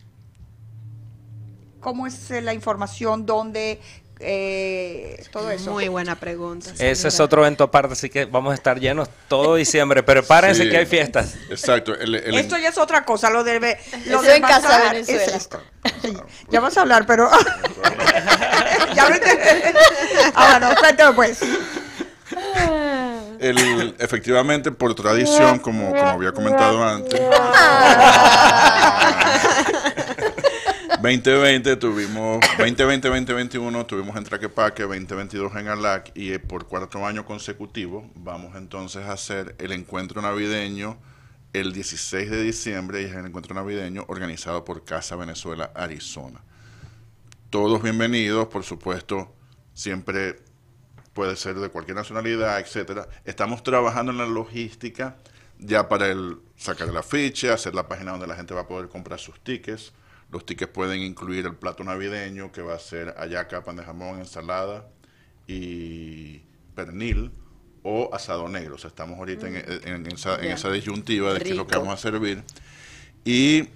Speaker 3: ¿cómo es la información? ¿Dónde? Eh, todo eso.
Speaker 6: Muy buena pregunta. sí.
Speaker 7: Ese es otro evento aparte, así que vamos a estar llenos todo diciembre. Prepárense
Speaker 4: Sí.
Speaker 7: que hay fiestas.
Speaker 4: Exacto. el- el-
Speaker 3: Esto ya es otra cosa, lo de, lo de
Speaker 5: en Casa
Speaker 3: bazar
Speaker 5: Venezuela.
Speaker 3: es esto. Sí, ya vas a hablar, pero ya lo entendí. Ahora no, cuéntame pues.
Speaker 4: el- efectivamente, por tradición, como, como había comentado antes, 2020 tuvimos, 2020, 2021 tuvimos en Traquepaque, 2022 en Alac y eh, por cuarto año consecutivo vamos entonces a hacer el encuentro navideño el 16 de diciembre y es el encuentro navideño organizado por Casa Venezuela Arizona. Todos bienvenidos, por supuesto, siempre puede ser de cualquier nacionalidad, etcétera. Estamos trabajando en la logística ya para el sacar la ficha, hacer la página donde la gente va a poder comprar sus tickets. Los tickets pueden incluir el plato navideño, que va a ser hallaca, pan de jamón, ensalada y pernil o asado negro. O sea, estamos ahorita en, en- en esa, en
Speaker 5: Ya.
Speaker 4: esa disyuntiva de qué es lo que vamos a servir. Y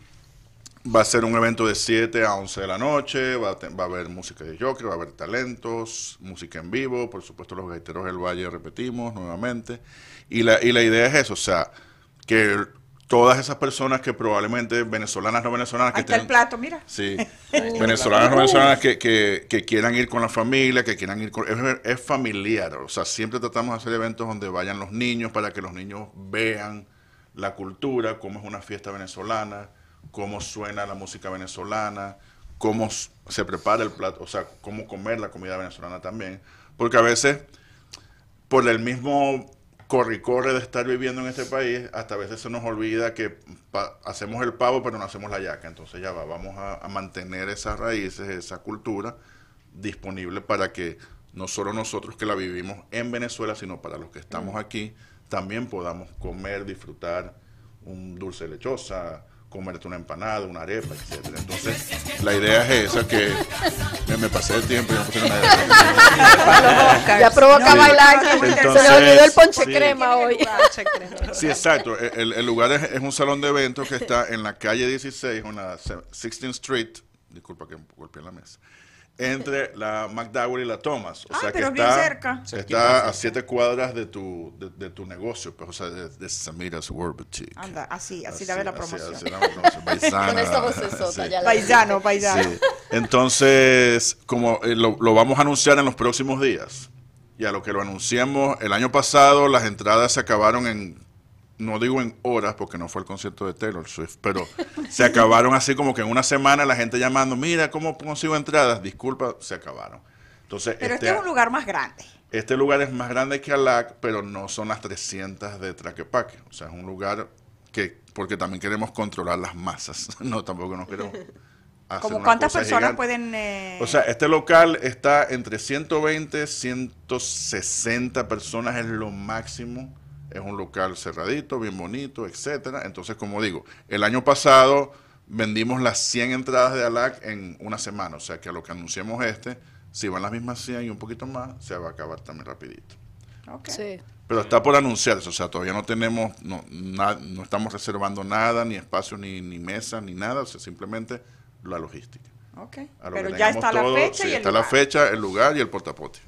Speaker 4: Va a ser un evento de 7 a 11 de la noche, va a, te- va a haber música de Joker, va a haber talentos, música en vivo, por supuesto los gaiteros del Valle repetimos nuevamente. Y la, y la idea es eso, o sea, que todas esas personas que probablemente venezolanas no venezolanas que
Speaker 3: Ahí está el
Speaker 4: estén-
Speaker 3: plato, mira.
Speaker 4: Sí, venezolanas, no venezolanas que, que, que quieran ir con la familia, que quieran ir con... Es, es familiar, o sea, siempre tratamos de hacer eventos donde vayan los niños para que los niños vean la cultura, cómo es una fiesta venezolana, cómo suena la música venezolana, cómo se prepara el plato, o sea, cómo comer la comida venezolana también. Porque a veces, por el mismo corre y corre de estar viviendo en este país, hasta a veces se nos olvida que hacemos el pavo pero no hacemos la yaca. Entonces ya va, vamos a, a mantener esas raíces, esa cultura disponible para que no solo nosotros que la vivimos en Venezuela, sino para los que estamos aquí, también podamos comer, disfrutar un dulce lechosa, comerte una empanada, una arepa, etcétera. Entonces, la idea es esa que me, me pasé el tiempo y no puse nada de
Speaker 5: Ya provoca
Speaker 3: No,
Speaker 5: bailar.
Speaker 3: no,
Speaker 5: Se
Speaker 3: entonces,
Speaker 5: le olvidó el ponche
Speaker 4: sí.
Speaker 5: crema hoy.
Speaker 4: Sí, exacto. El, el lugar es, es un salón de eventos que está en la calle 16, en la se- 16th Street, disculpa que golpeé la mesa, entre la McDowell y la Thomas. O
Speaker 3: Ah,
Speaker 4: sea que
Speaker 3: pero es bien
Speaker 4: está,
Speaker 3: cerca.
Speaker 4: está a siete cuadras de tu, de, de tu negocio, pues, o sea, de, de Samira's World Boutique.
Speaker 3: Anda, así, así, la promoción.
Speaker 4: así dame la promoción. Paisana,
Speaker 5: Con esa vocesota,
Speaker 4: sí.
Speaker 5: ya la
Speaker 3: Paisano, paisano.
Speaker 4: Sí. Entonces, como eh, lo, lo vamos a anunciar en los próximos días, y a lo que lo anunciamos el año pasado, las entradas se acabaron en, no digo en horas, porque no fue el concierto de Taylor Swift, pero se acabaron así como que en una semana la gente llamando, mira, ¿cómo consigo entradas? Disculpa, se acabaron. Entonces,
Speaker 3: Pero este
Speaker 4: este,
Speaker 3: es un lugar más grande.
Speaker 4: este lugar es más grande que Alac, pero no son las 300 de Traquepaque. O sea, es un lugar que, porque también queremos controlar las masas. No, tampoco nos queremos hacer
Speaker 3: Como cuántas personas
Speaker 4: gigante.
Speaker 3: pueden... eh,
Speaker 4: O sea, este local está entre 120, 160 personas es lo máximo. Es un local cerradito, bien bonito, etcétera. Entonces, como digo, el año pasado vendimos las 100 entradas de ALAC en una semana. O sea, que a lo que anunciamos este, si van las mismas 100 y un poquito más, se va a acabar también rapidito.
Speaker 3: ok.
Speaker 5: Sí.
Speaker 4: Pero está por anunciarse, o sea, todavía no tenemos, no, na- no estamos reservando nada, ni espacio, ni, ni mesa, ni nada, o sea, simplemente la logística.
Speaker 3: ok.
Speaker 4: A lo
Speaker 3: Pero ya está
Speaker 4: todo,
Speaker 3: la fecha
Speaker 4: sí,
Speaker 3: y el
Speaker 4: está la
Speaker 3: lugar.
Speaker 4: fecha, el lugar y el portapote.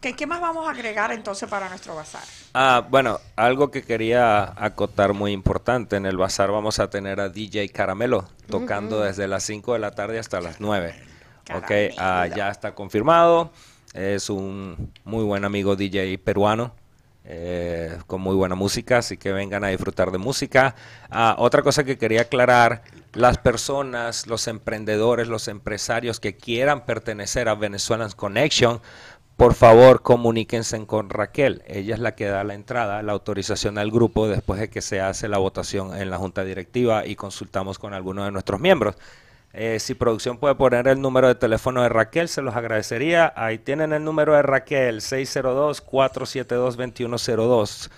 Speaker 3: ¿Qué más vamos a agregar entonces para nuestro bazar?
Speaker 7: Ah, bueno, algo que quería acotar muy importante, en el bazar vamos a tener a DJ Caramelo tocando desde las 5 de la tarde hasta las 9. Ok, ah,
Speaker 3: Caramelo.
Speaker 7: ya está confirmado, es un muy buen amigo DJ peruano. eh, con muy buena música, así que vengan a disfrutar de música. Ah, otra cosa que quería aclarar, las personas, los emprendedores, los empresarios que quieran pertenecer a Venezuelan Connection, por favor comuníquense con Raquel. Ella es la que da la entrada, la autorización al grupo después de que se hace la votación en la junta directiva y consultamos con algunos de nuestros miembros. Eh, si producción puede poner el número de teléfono de Raquel, se los agradecería. Ahí tienen el número de Raquel, 602-472-2102.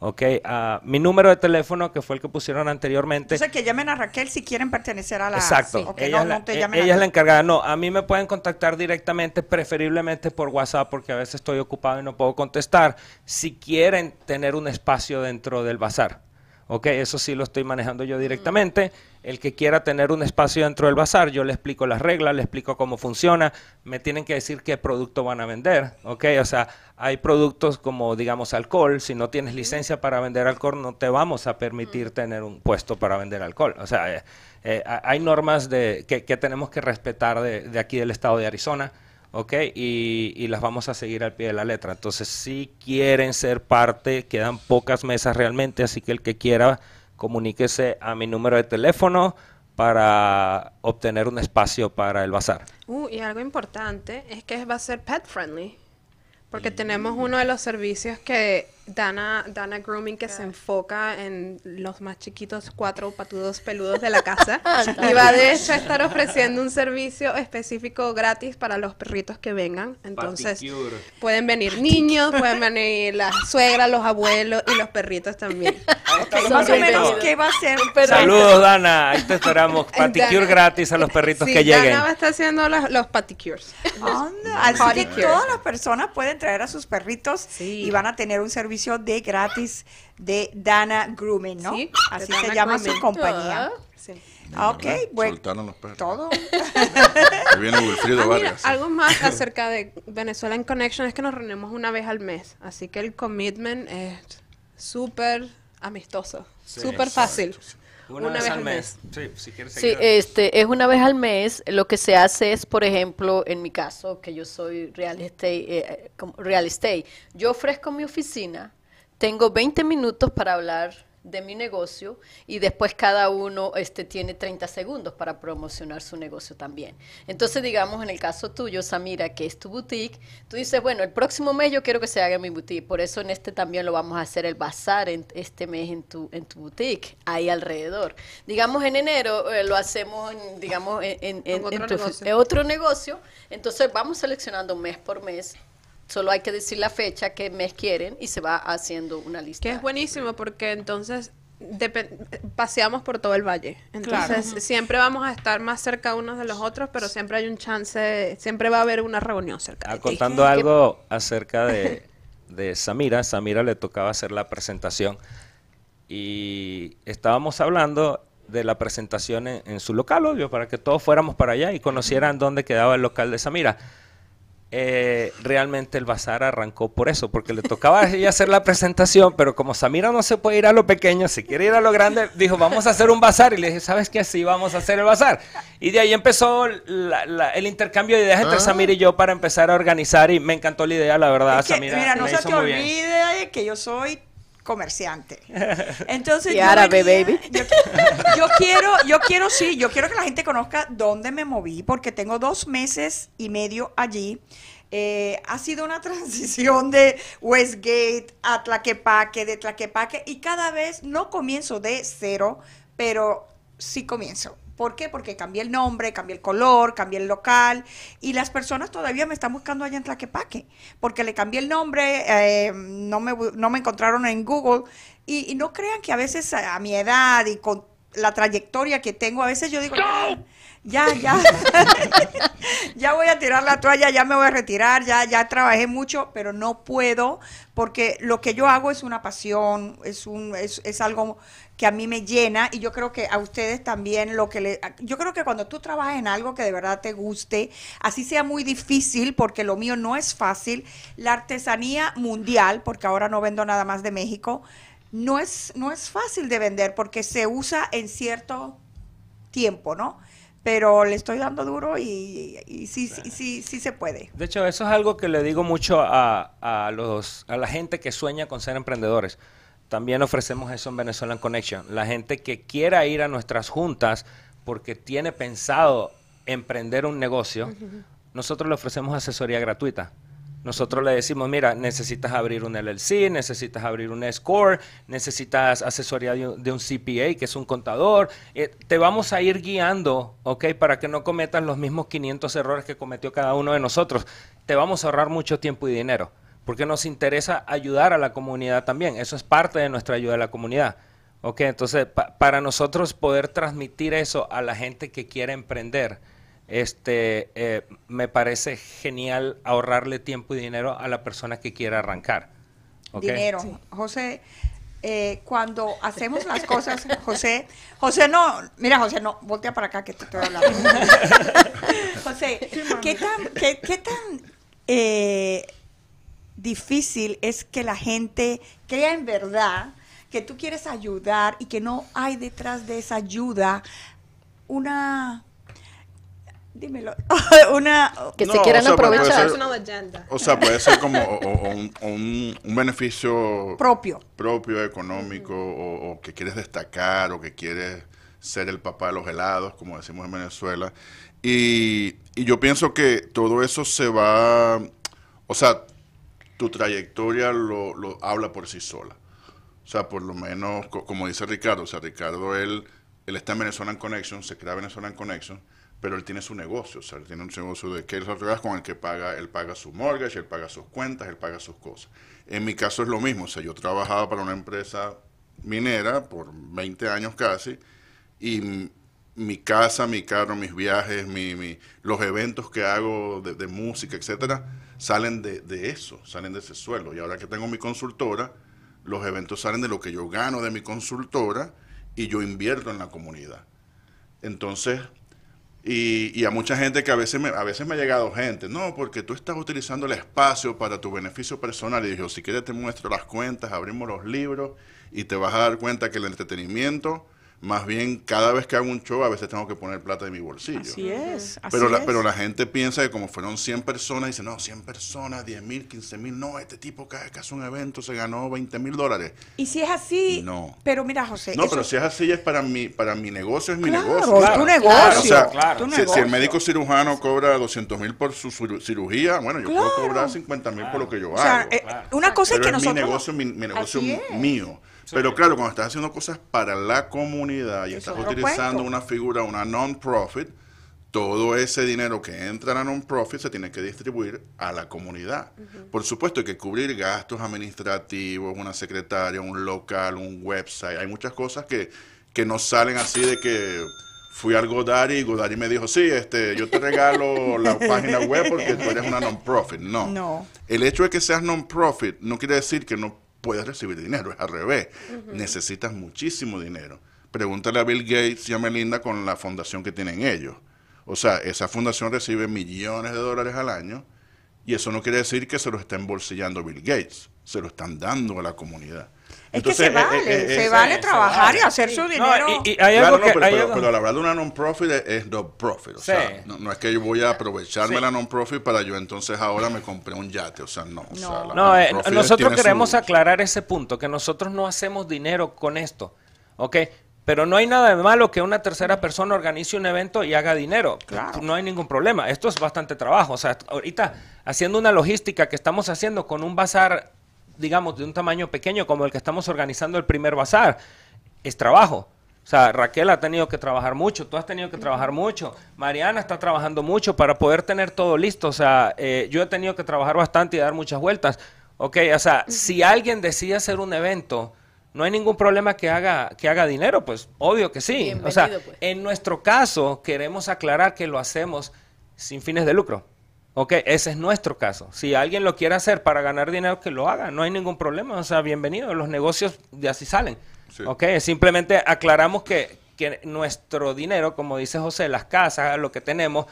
Speaker 7: ¿Ok? Ah, mi número de teléfono, que fue el que pusieron anteriormente.
Speaker 3: Entonces que llamen a Raquel si quieren pertenecer a la...
Speaker 7: Exacto.
Speaker 3: Sí, ok,
Speaker 7: ella
Speaker 3: no,
Speaker 7: es la,
Speaker 3: no te llamen
Speaker 7: ella es la encargada. No, a mí me pueden contactar directamente, preferiblemente por WhatsApp, porque a veces estoy ocupado y no puedo contestar. Si quieren tener un espacio dentro del bazar. Ok, eso sí lo estoy manejando yo directamente. El que quiera tener un espacio dentro del bazar, yo le explico las reglas, le explico cómo funciona. Me tienen que decir qué producto van a vender. Ok, o sea, hay productos como, digamos, alcohol. Si no tienes licencia para vender alcohol, no te vamos a permitir tener un puesto para vender alcohol. O sea, eh, eh, ha- hay normas de, que, que tenemos que respetar de, de aquí del estado de Arizona. ¿ok? Y, y las vamos a seguir al pie de la letra. Entonces, si quieren ser parte, quedan pocas mesas realmente, así que el que quiera, comuníquese a mi número de teléfono para obtener un espacio para el bazar.
Speaker 6: Uh, y algo importante es que va a ser pet friendly. Porque tenemos uno de los servicios que Dana, Dana Grooming que se enfoca en los más chiquitos cuatro patudos peludos de la casa. y va de hecho a estar ofreciendo un servicio específico gratis para los perritos que vengan. Entonces
Speaker 7: Paticure.
Speaker 6: pueden venir niños, pueden venir las suegras, los abuelos y los perritos también.
Speaker 3: Ok, más o menos, ¿qué va a ser?
Speaker 7: Saludos, Dana. Ahí te esperamos. Paticure
Speaker 6: Dana-
Speaker 7: gratis a los perritos
Speaker 6: Sí,
Speaker 7: que lleguen.
Speaker 6: Dana va a estar haciendo los, los paticures.
Speaker 3: Así que todas las personas pueden traer a sus perritos
Speaker 6: Sí.
Speaker 3: y van a tener un servicio de gratis de Dana Grooming, ¿no?
Speaker 6: Sí,
Speaker 3: Así se
Speaker 6: Dana
Speaker 3: llama
Speaker 6: Grooming.
Speaker 3: su compañía.
Speaker 6: Sí.
Speaker 3: Ah, Ok, bueno,
Speaker 4: Soltaron los perros.
Speaker 3: todo.
Speaker 4: Ahí viene Wilfrido
Speaker 6: Ah, mira,
Speaker 4: Vargas.
Speaker 6: algo más acerca de Venezuela en Connection es que nos reunimos una vez al mes, así que el commitment es súper amistoso, súper fácil. Una, vez al mes.
Speaker 7: Sí, si quieres
Speaker 5: Sí,
Speaker 7: seguir.
Speaker 5: este, es una vez al mes. Lo que se hace es, por ejemplo, en mi caso, que yo soy real estate, eh, como real estate, yo ofrezco mi oficina, tengo 20 minutos para hablar de mi negocio y después cada uno este, tiene 30 segundos para promocionar su negocio también. Entonces, digamos, en el caso tuyo, Samira, que es tu boutique, tú dices, bueno, el próximo mes yo quiero que se haga mi boutique, por eso en este también lo vamos a hacer el bazar en, este mes en tu, en tu boutique, ahí alrededor. Digamos, en enero eh, lo hacemos, en, digamos, en, en- en-
Speaker 6: otro
Speaker 5: tu
Speaker 6: negocio.
Speaker 5: en otro negocio, entonces vamos seleccionando mes por mes. Solo hay que decir la fecha, qué mes quieren y se va haciendo una lista.
Speaker 6: Que es buenísimo porque entonces paseamos por todo el valle. Entonces siempre vamos a estar más cerca unos de los otros, pero siempre hay un chance, siempre va a haber una reunión cerca
Speaker 7: Ah,
Speaker 6: de ti.
Speaker 7: contando algo acerca de, de Samira, Samira le tocaba hacer la presentación y estábamos hablando de la presentación en, en su local, obvio, para que todos fuéramos para allá y conocieran dónde quedaba el local de Samira. Eh, realmente el bazar arrancó por eso, porque le tocaba a ella hacer la presentación, pero como Samira no se puede ir a lo pequeño, se quiere ir a lo grande, dijo, vamos a hacer un bazar. Y le dije, ¿sabes qué? Sí, vamos a hacer el bazar. Y de ahí empezó la- la- el intercambio de ideas entre Samira y yo para empezar a organizar y me encantó la idea, la verdad,
Speaker 3: Es que,
Speaker 7: Samira.
Speaker 3: mira, no se te olvide que yo soy comerciante. Entonces,
Speaker 5: Y
Speaker 3: yo
Speaker 5: árabe,
Speaker 3: venía-
Speaker 5: baby.
Speaker 3: Yo, yo quiero, yo quiero, sí, yo quiero que la gente conozca dónde me moví, porque tengo dos meses y medio allí. Eh, ha sido una transición de Westgate a Tlaquepaque, de Tlaquepaque, y cada vez no comienzo de cero, pero sí comienzo. ¿Por qué? Porque cambié el nombre, cambié el color, cambié el local y las personas todavía me están buscando allá en Tlaquepaque porque le cambié el nombre, eh, no, me, no me encontraron en Google y, y no crean que a veces a, a mi edad y con la trayectoria que tengo, a veces yo digo, ya, ya, ya voy a tirar la toalla, ya me voy a retirar, ya, ya trabajé mucho, pero no puedo porque lo que yo hago es una pasión, es, un, es, es algo que a mí me llena y yo creo que a ustedes también lo que le... Yo creo que cuando tú trabajas en algo que de verdad te guste, así sea muy difícil, porque lo mío no es fácil, la artesanía mundial, porque ahora no vendo nada más de México, no es, no es fácil de vender porque se usa en cierto tiempo, ¿no? Pero le estoy dando duro y, sí, sí, sí, sí se puede.
Speaker 7: De hecho, eso es algo que le digo mucho a, a los, a la gente que sueña con ser emprendedores. También ofrecemos eso en Venezuelan Connection. La gente que quiera ir a nuestras juntas porque tiene pensado emprender un negocio, nosotros le ofrecemos asesoría gratuita. Nosotros le decimos, mira, necesitas abrir un LLC, necesitas abrir un S-Corp, necesitas asesoría de un, de un CPA, que es un contador. Eh, te vamos a ir guiando, ¿ok? Para que no cometas los mismos 500 errores que cometió cada uno de nosotros. Te vamos a ahorrar mucho tiempo y dinero. Porque nos interesa ayudar a la comunidad también. Eso es parte de nuestra ayuda a la comunidad. Ok, entonces para nosotros poder transmitir eso a la gente que quiere emprender, este, eh, me parece genial ahorrarle tiempo y dinero a la persona que quiera arrancar.
Speaker 3: Dinero. José, eh, cuando hacemos las cosas, José, José no, mira José, no, voltea para acá que te estoy hablando. José, ¿qué tan, qué, qué tan eh, difícil es que la gente crea en verdad que tú quieres ayudar y que no hay detrás de esa ayuda una dímelo, una...
Speaker 5: Que se quieran aprovechar.
Speaker 4: o sea, puede ser como un, beneficio...
Speaker 3: Propio.
Speaker 4: Propio, económico, o, que quieres destacar, o que quieres ser el papá de los helados, como decimos en Venezuela. Y, y yo pienso que todo eso se va... O sea, tu trayectoria lo, habla por sí sola. O sea, por lo menos, como dice Ricardo, o sea, Ricardo, él, él está en Venezuela en Connection, se crea Venezuela en Connection, pero él tiene su negocio, o sea, él tiene un negocio de que con el que paga, él paga su mortgage, él paga sus cuentas, él paga sus cosas. En mi caso es lo mismo, o sea, yo trabajaba para una empresa minera por 20 años casi, y mi casa, mi carro, mis viajes, mi, los eventos que hago de, música, etcétera, salen de, eso, salen de ese suelo. Y ahora que tengo mi consultora, los eventos salen de lo que yo gano de mi consultora y yo invierto en la comunidad. Entonces, y, y, a mucha gente que a veces, me, a veces me ha llegado gente, no, porque tú estás utilizando el espacio para tu beneficio personal. Y yo, si quieres te muestro las cuentas, abrimos los libros y te vas a dar cuenta que el entretenimiento más bien, cada vez que hago un show, a veces tengo que poner plata de mi bolsillo.
Speaker 3: Así es.
Speaker 4: pero, la, pero la gente piensa que como fueron 100 personas, dice, no, 100 personas, 10 mil, 15 mil, no, este tipo que hace un evento se ganó 20 mil dólares.
Speaker 3: Y si es así, no. Pero mira, José.
Speaker 4: No, pero si es así, es para mi, para mi negocio, es mi negocio.
Speaker 3: Claro, tu negocio.
Speaker 4: o sea, si, el médico cirujano cobra 200 mil por su cirugía, bueno, yo puedo cobrar 50 mil por lo que yo hago.
Speaker 3: Eh, una cosa es que
Speaker 4: nosotros. Mi negocio, mi, mi negocio mío. Pero claro, cuando estás haciendo cosas para la comunidad y estás utilizando una figura, una non-profit, todo ese dinero que entra a la non-profit se tiene que distribuir a la comunidad. Por supuesto, hay que cubrir gastos administrativos, una secretaria, un local, un website. Hay muchas cosas que, que no salen así de que fui al Godari y Godari me dijo, sí, este, yo te regalo la página web porque tú eres una non-profit. No.
Speaker 3: no.
Speaker 4: El hecho de que seas non-profit no quiere decir que no puedes recibir dinero, es al revés. Necesitas muchísimo dinero. Pregúntale a Bill Gates y a Melinda con la fundación que tienen ellos. O sea, esa fundación recibe millones de dólares al año y eso no quiere decir que se lo estén bolsillando Bill Gates, se lo están dando a la comunidad.
Speaker 3: Es que se eh, vale, eh, eh, se vale trabajar y hacer su dinero.
Speaker 4: pero, la verdad una non-profit es, non-profit. O sea, no, es que yo voy a aprovecharme la non-profit para yo entonces ahora me compré un yate. O sea, no.
Speaker 7: no, nosotros queremos aclarar ese punto, que nosotros no hacemos dinero con esto. ¿Ok? Pero no hay nada de malo que una tercera persona organice un evento y haga dinero. Claro. No hay ningún problema. Esto es bastante trabajo. O sea, ahorita haciendo una logística que estamos haciendo con un bazar digamos, de un tamaño pequeño como el que estamos organizando el primer bazar, es trabajo. O sea, Raquel ha tenido que trabajar mucho, tú has tenido que trabajar mucho, Mariana está trabajando mucho para poder tener todo listo. O sea, eh, yo he tenido que trabajar bastante y dar muchas vueltas. Ok, o sea, si alguien decide hacer un evento, no hay ningún problema que haga, que haga dinero, pues obvio que sí. o sea, pues. en nuestro caso queremos aclarar que lo hacemos sin fines de lucro. Ok, ese es nuestro caso. Si alguien lo quiere hacer para ganar dinero, que lo haga, no hay ningún problema. O sea, bienvenido, los negocios de así salen. Ok, simplemente aclaramos que, que nuestro dinero, como dice José, las casas, lo que tenemos,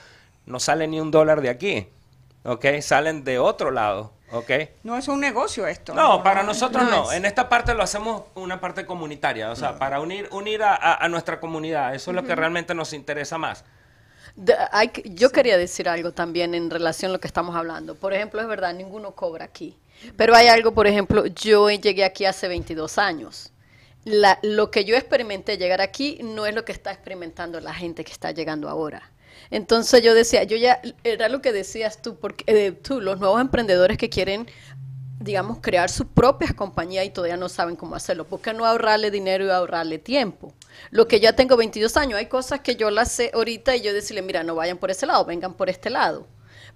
Speaker 7: no sale ni un dólar de aquí. Ok, salen de otro lado. Ok.
Speaker 3: No es un negocio esto.
Speaker 7: No, para nosotros no. En esta parte lo hacemos una parte comunitaria, o sea, para unir, unir a, nuestra comunidad. Eso es lo que realmente nos interesa más
Speaker 5: yo quería decir algo también en relación a lo que estamos hablando. Por ejemplo, es verdad, ninguno cobra aquí. Pero hay algo, por ejemplo, yo llegué aquí hace 22 años. lo que yo experimenté llegar aquí no es lo que está experimentando la gente que está llegando ahora. Entonces yo decía, yo ya, era lo que decías tú, porque eh, tú, los nuevos emprendedores que quieren digamos, crear su propia compañía y todavía no saben cómo hacerlo. ¿Por qué no ahorrarle dinero y ahorrarle tiempo? Lo que ya tengo 22 años, hay cosas que yo las sé ahorita y yo decirle, mira, no vayan por ese lado, vengan por este lado.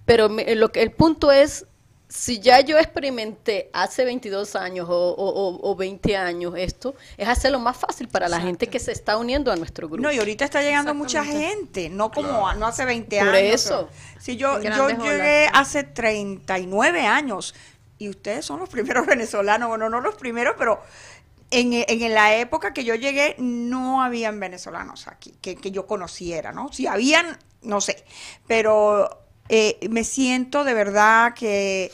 Speaker 5: Pero lo que, el punto es si ya yo experimenté hace 22 años o, 20 años esto, es hacerlo más fácil para la gente que se está uniendo a nuestro grupo.
Speaker 3: No, y ahorita está llegando mucha gente, no como no hace 20 años.
Speaker 5: Por eso.
Speaker 3: Si yo, yo llegué hace 39 años y ustedes son los primeros venezolanos, bueno, no los primeros, pero en, en, la época que yo llegué no habían venezolanos aquí, que, que yo conociera, ¿no? Si habían, no sé, pero eh, me siento de verdad que,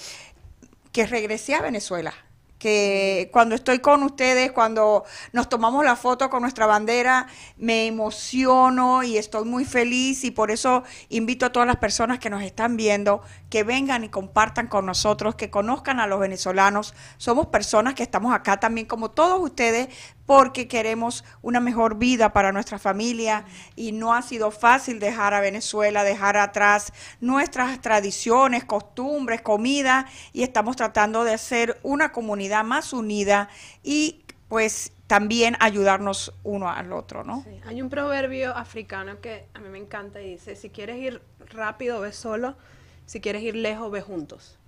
Speaker 3: que regresé a Venezuela que cuando estoy con ustedes, cuando nos tomamos la foto con nuestra bandera, me emociono y estoy muy feliz y por eso invito a todas las personas que nos están viendo que vengan y compartan con nosotros, que conozcan a los venezolanos. Somos personas que estamos acá también como todos ustedes porque queremos una mejor vida para nuestra familia y no ha sido fácil dejar a Venezuela, dejar atrás nuestras tradiciones, costumbres, comida y estamos tratando de hacer una comunidad más unida y pues también ayudarnos uno al otro, ¿no?
Speaker 6: Hay un proverbio africano que a mí me encanta y dice, si quieres ir rápido, ve solo, si quieres ir lejos, ve juntos.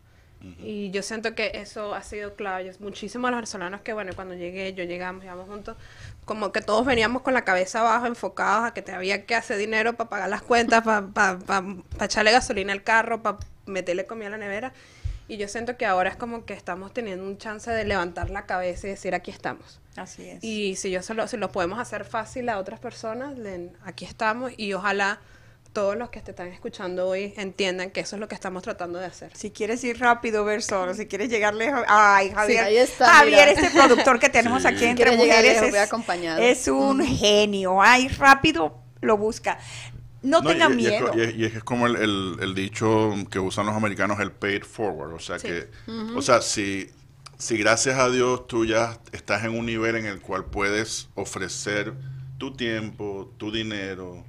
Speaker 6: Y yo siento que eso ha sido clave. Muchísimos los venezolanos que, bueno, cuando llegué, yo llegamos, llegamos juntos, como que todos veníamos con la cabeza abajo, enfocados a que te había que hacer dinero para pagar las cuentas, para echarle gasolina al carro, para meterle comida a la nevera. Y yo siento que ahora es como que estamos teniendo un chance de levantar la cabeza y decir, aquí estamos.
Speaker 3: Así es.
Speaker 6: Y si, yo se lo, si lo podemos hacer fácil a otras personas, aquí estamos y ojalá todos los que te están escuchando hoy entiendan que eso es lo que estamos tratando de hacer.
Speaker 3: Si quieres ir rápido, ver solo, si quieres llegar lejos, ay, Javier, ahí está, Javier, este productor que tenemos aquí entre mujeres es, es, un genio, ay, rápido lo busca. No, tenga miedo.
Speaker 4: Y es, como el, dicho que usan los americanos, el paid forward, o sea que, o sea, si si gracias a Dios tú ya estás en un nivel en el cual puedes ofrecer tu tiempo, tu dinero,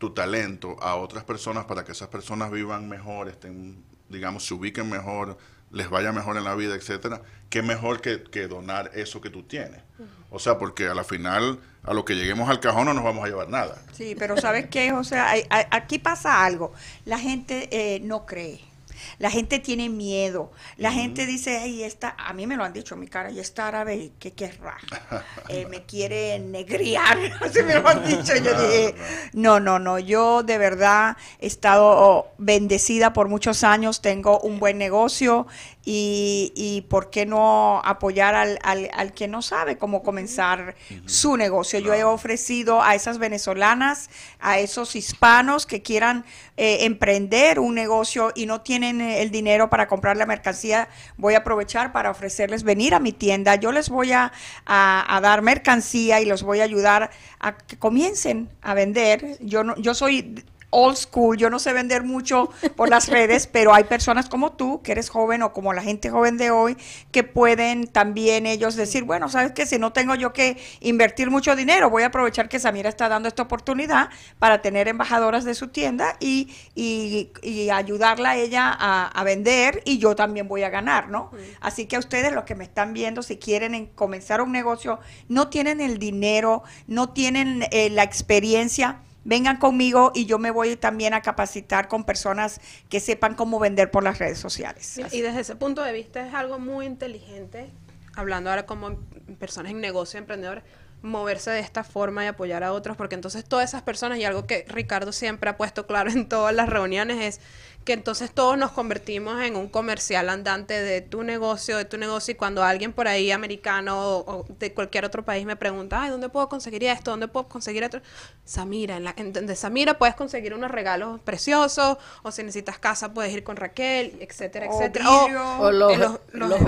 Speaker 4: tu talento a otras personas para que esas personas vivan mejor, estén, digamos, se ubiquen mejor, les vaya mejor en la vida, etcétera, qué mejor que, donar eso que tú tienes. O sea, porque a la final, a lo que lleguemos al cajón no nos vamos a llevar nada.
Speaker 3: Sí, pero ¿sabes qué? O sea, aquí pasa algo. La gente eh, no cree. La gente tiene miedo. La gente dice, ay, esta, a mí me lo han dicho en mi cara, y esta árabe, ¿qué querrá? Eh, me quiere negriar, así me lo han dicho. Yo dije, no, no, no, yo de verdad he estado bendecida por muchos años, tengo un buen negocio y, y por qué no apoyar al, al, que no sabe cómo comenzar su negocio. Yo he ofrecido a esas venezolanas, a esos hispanos que quieran eh, emprender un negocio y no tienen eh, el dinero para comprar la mercancía, voy a aprovechar para ofrecerles venir a mi tienda. Yo les voy a, a, dar mercancía y los voy a ayudar a que comiencen a vender. Yo, no, yo soy old school, yo no sé vender mucho por las redes, pero hay personas como tú, que eres joven o como la gente joven de hoy, que pueden también ellos decir, bueno, sabes que si no tengo yo que invertir mucho dinero, voy a aprovechar que Samira está dando esta oportunidad para tener embajadoras de su tienda y, y, ayudarla a ella a, vender y yo también voy a ganar, ¿no? Así que a ustedes los que me están viendo, si quieren comenzar un negocio, no tienen el dinero, no tienen eh, la experiencia, vengan conmigo y yo me voy también a capacitar con personas que sepan cómo vender por las redes sociales.
Speaker 6: Y desde ese punto de vista es algo muy inteligente, hablando ahora como personas en negocio, emprendedores, moverse de esta forma y apoyar a otros, porque entonces todas esas personas, y algo que Ricardo siempre ha puesto claro en todas las reuniones, es que entonces todos nos convertimos en un comercial andante de tu negocio, de tu negocio, y cuando alguien por ahí americano o, de cualquier otro país me pregunta, ay, ¿dónde puedo conseguir esto? ¿Dónde puedo conseguir esto? Samira, en, la, en de Samira puedes conseguir unos regalos preciosos, o si necesitas casa puedes ir con Raquel, etcétera, etcétera.
Speaker 5: o, los,
Speaker 6: los,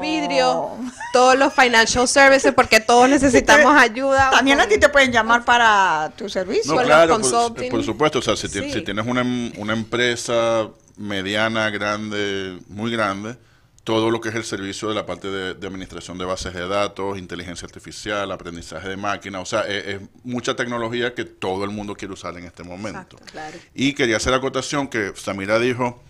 Speaker 6: vidrios. todos los financial services, porque todos necesitamos ayuda.
Speaker 3: También a ti te pueden llamar para tu servicio.
Speaker 4: No, claro, por, supuesto, o sea, si, si tienes una, una empresa mediana, grande, muy grande, todo lo que es el servicio de la parte de, administración de bases de datos, inteligencia artificial, aprendizaje de máquina, o sea, es, mucha tecnología que todo el mundo quiere usar en este momento. Y quería hacer acotación que Samira dijo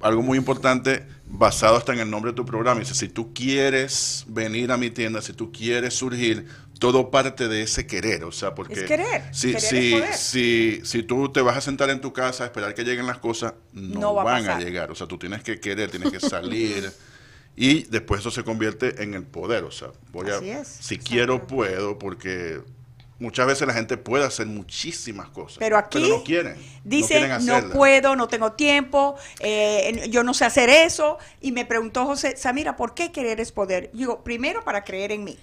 Speaker 4: algo muy importante basado hasta en el nombre de tu programa. Dice, si tú quieres venir a mi tienda, si tú quieres surgir, todo parte de ese querer, o sea, porque
Speaker 3: Es querer,
Speaker 4: si,
Speaker 3: querer
Speaker 4: si,
Speaker 3: es poder.
Speaker 4: si, si tú te vas a sentar en tu casa a esperar que lleguen las cosas, no,
Speaker 3: No va
Speaker 4: van a, llegar, o sea, tú tienes que querer, tienes que salir y después eso se convierte en el poder, o sea, voy a,
Speaker 3: es,
Speaker 4: si quiero puedo, porque muchas veces la gente puede hacer muchísimas cosas,
Speaker 3: Pero aquí
Speaker 4: no quieren, no
Speaker 3: dice,
Speaker 4: quieren
Speaker 3: no,
Speaker 4: hacerlas.
Speaker 3: puedo, no tengo tiempo, eh, yo no sé hacer eso. Y me preguntó José, Samira, ¿por qué querer es poder? Digo, primero para creer en mí.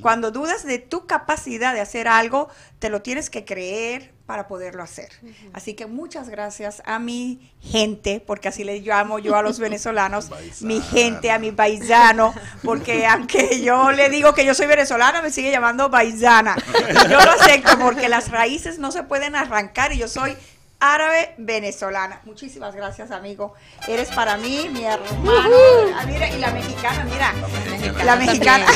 Speaker 3: Cuando dudas de tu capacidad de hacer algo, te lo tienes que creer para poderlo hacer. Así que muchas gracias a mi gente, porque así le llamo yo a los venezolanos, mi gente, a mi paisano, porque aunque yo le digo que yo soy venezolana, me sigue llamando paisana. Y yo lo acepto porque las raíces no se pueden arrancar y yo soy árabe venezolana. Muchísimas gracias, amigo. Eres para mí mi hermano. Ah, mira, y la mexicana, mira. La mexicana.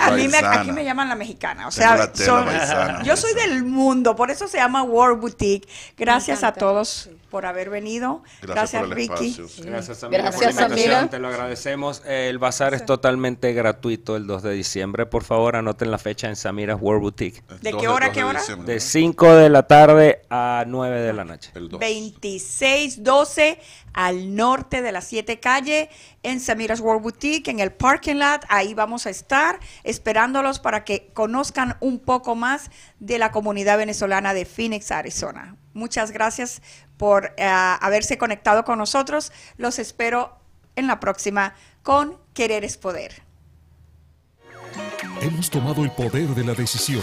Speaker 3: A mí me, aquí me llaman la mexicana. O sea, son- yo soy del mundo, por eso se llama World Boutique. Gracias a todos por haber venido.
Speaker 4: Gracias,
Speaker 3: Gracias,
Speaker 4: por el
Speaker 3: Ricky.
Speaker 4: espacio.
Speaker 7: Gracias, Samira,
Speaker 5: Gracias,
Speaker 7: por la invitación. Te lo agradecemos. El bazar es totalmente gratuito el 2 de diciembre. Por favor, anoten la fecha en Samira's World Boutique.
Speaker 3: ¿De qué hora qué hora?
Speaker 7: De
Speaker 4: ¿no?
Speaker 7: 5 de la tarde a 9 de la noche.
Speaker 4: El dos.
Speaker 3: 2612 al norte de la 7 calle en Samira's World Boutique, en el parking lot. Ahí vamos a estar esperándolos para que conozcan un poco más de la comunidad venezolana de Phoenix, Arizona. Muchas gracias por eh, haberse conectado con nosotros. Los espero en la próxima con Querer es Poder.
Speaker 2: Hemos tomado el poder de la decisión.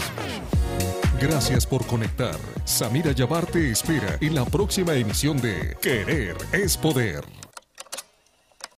Speaker 2: Gracias por conectar. Samira Yabar te espera en la próxima emisión de Querer es Poder.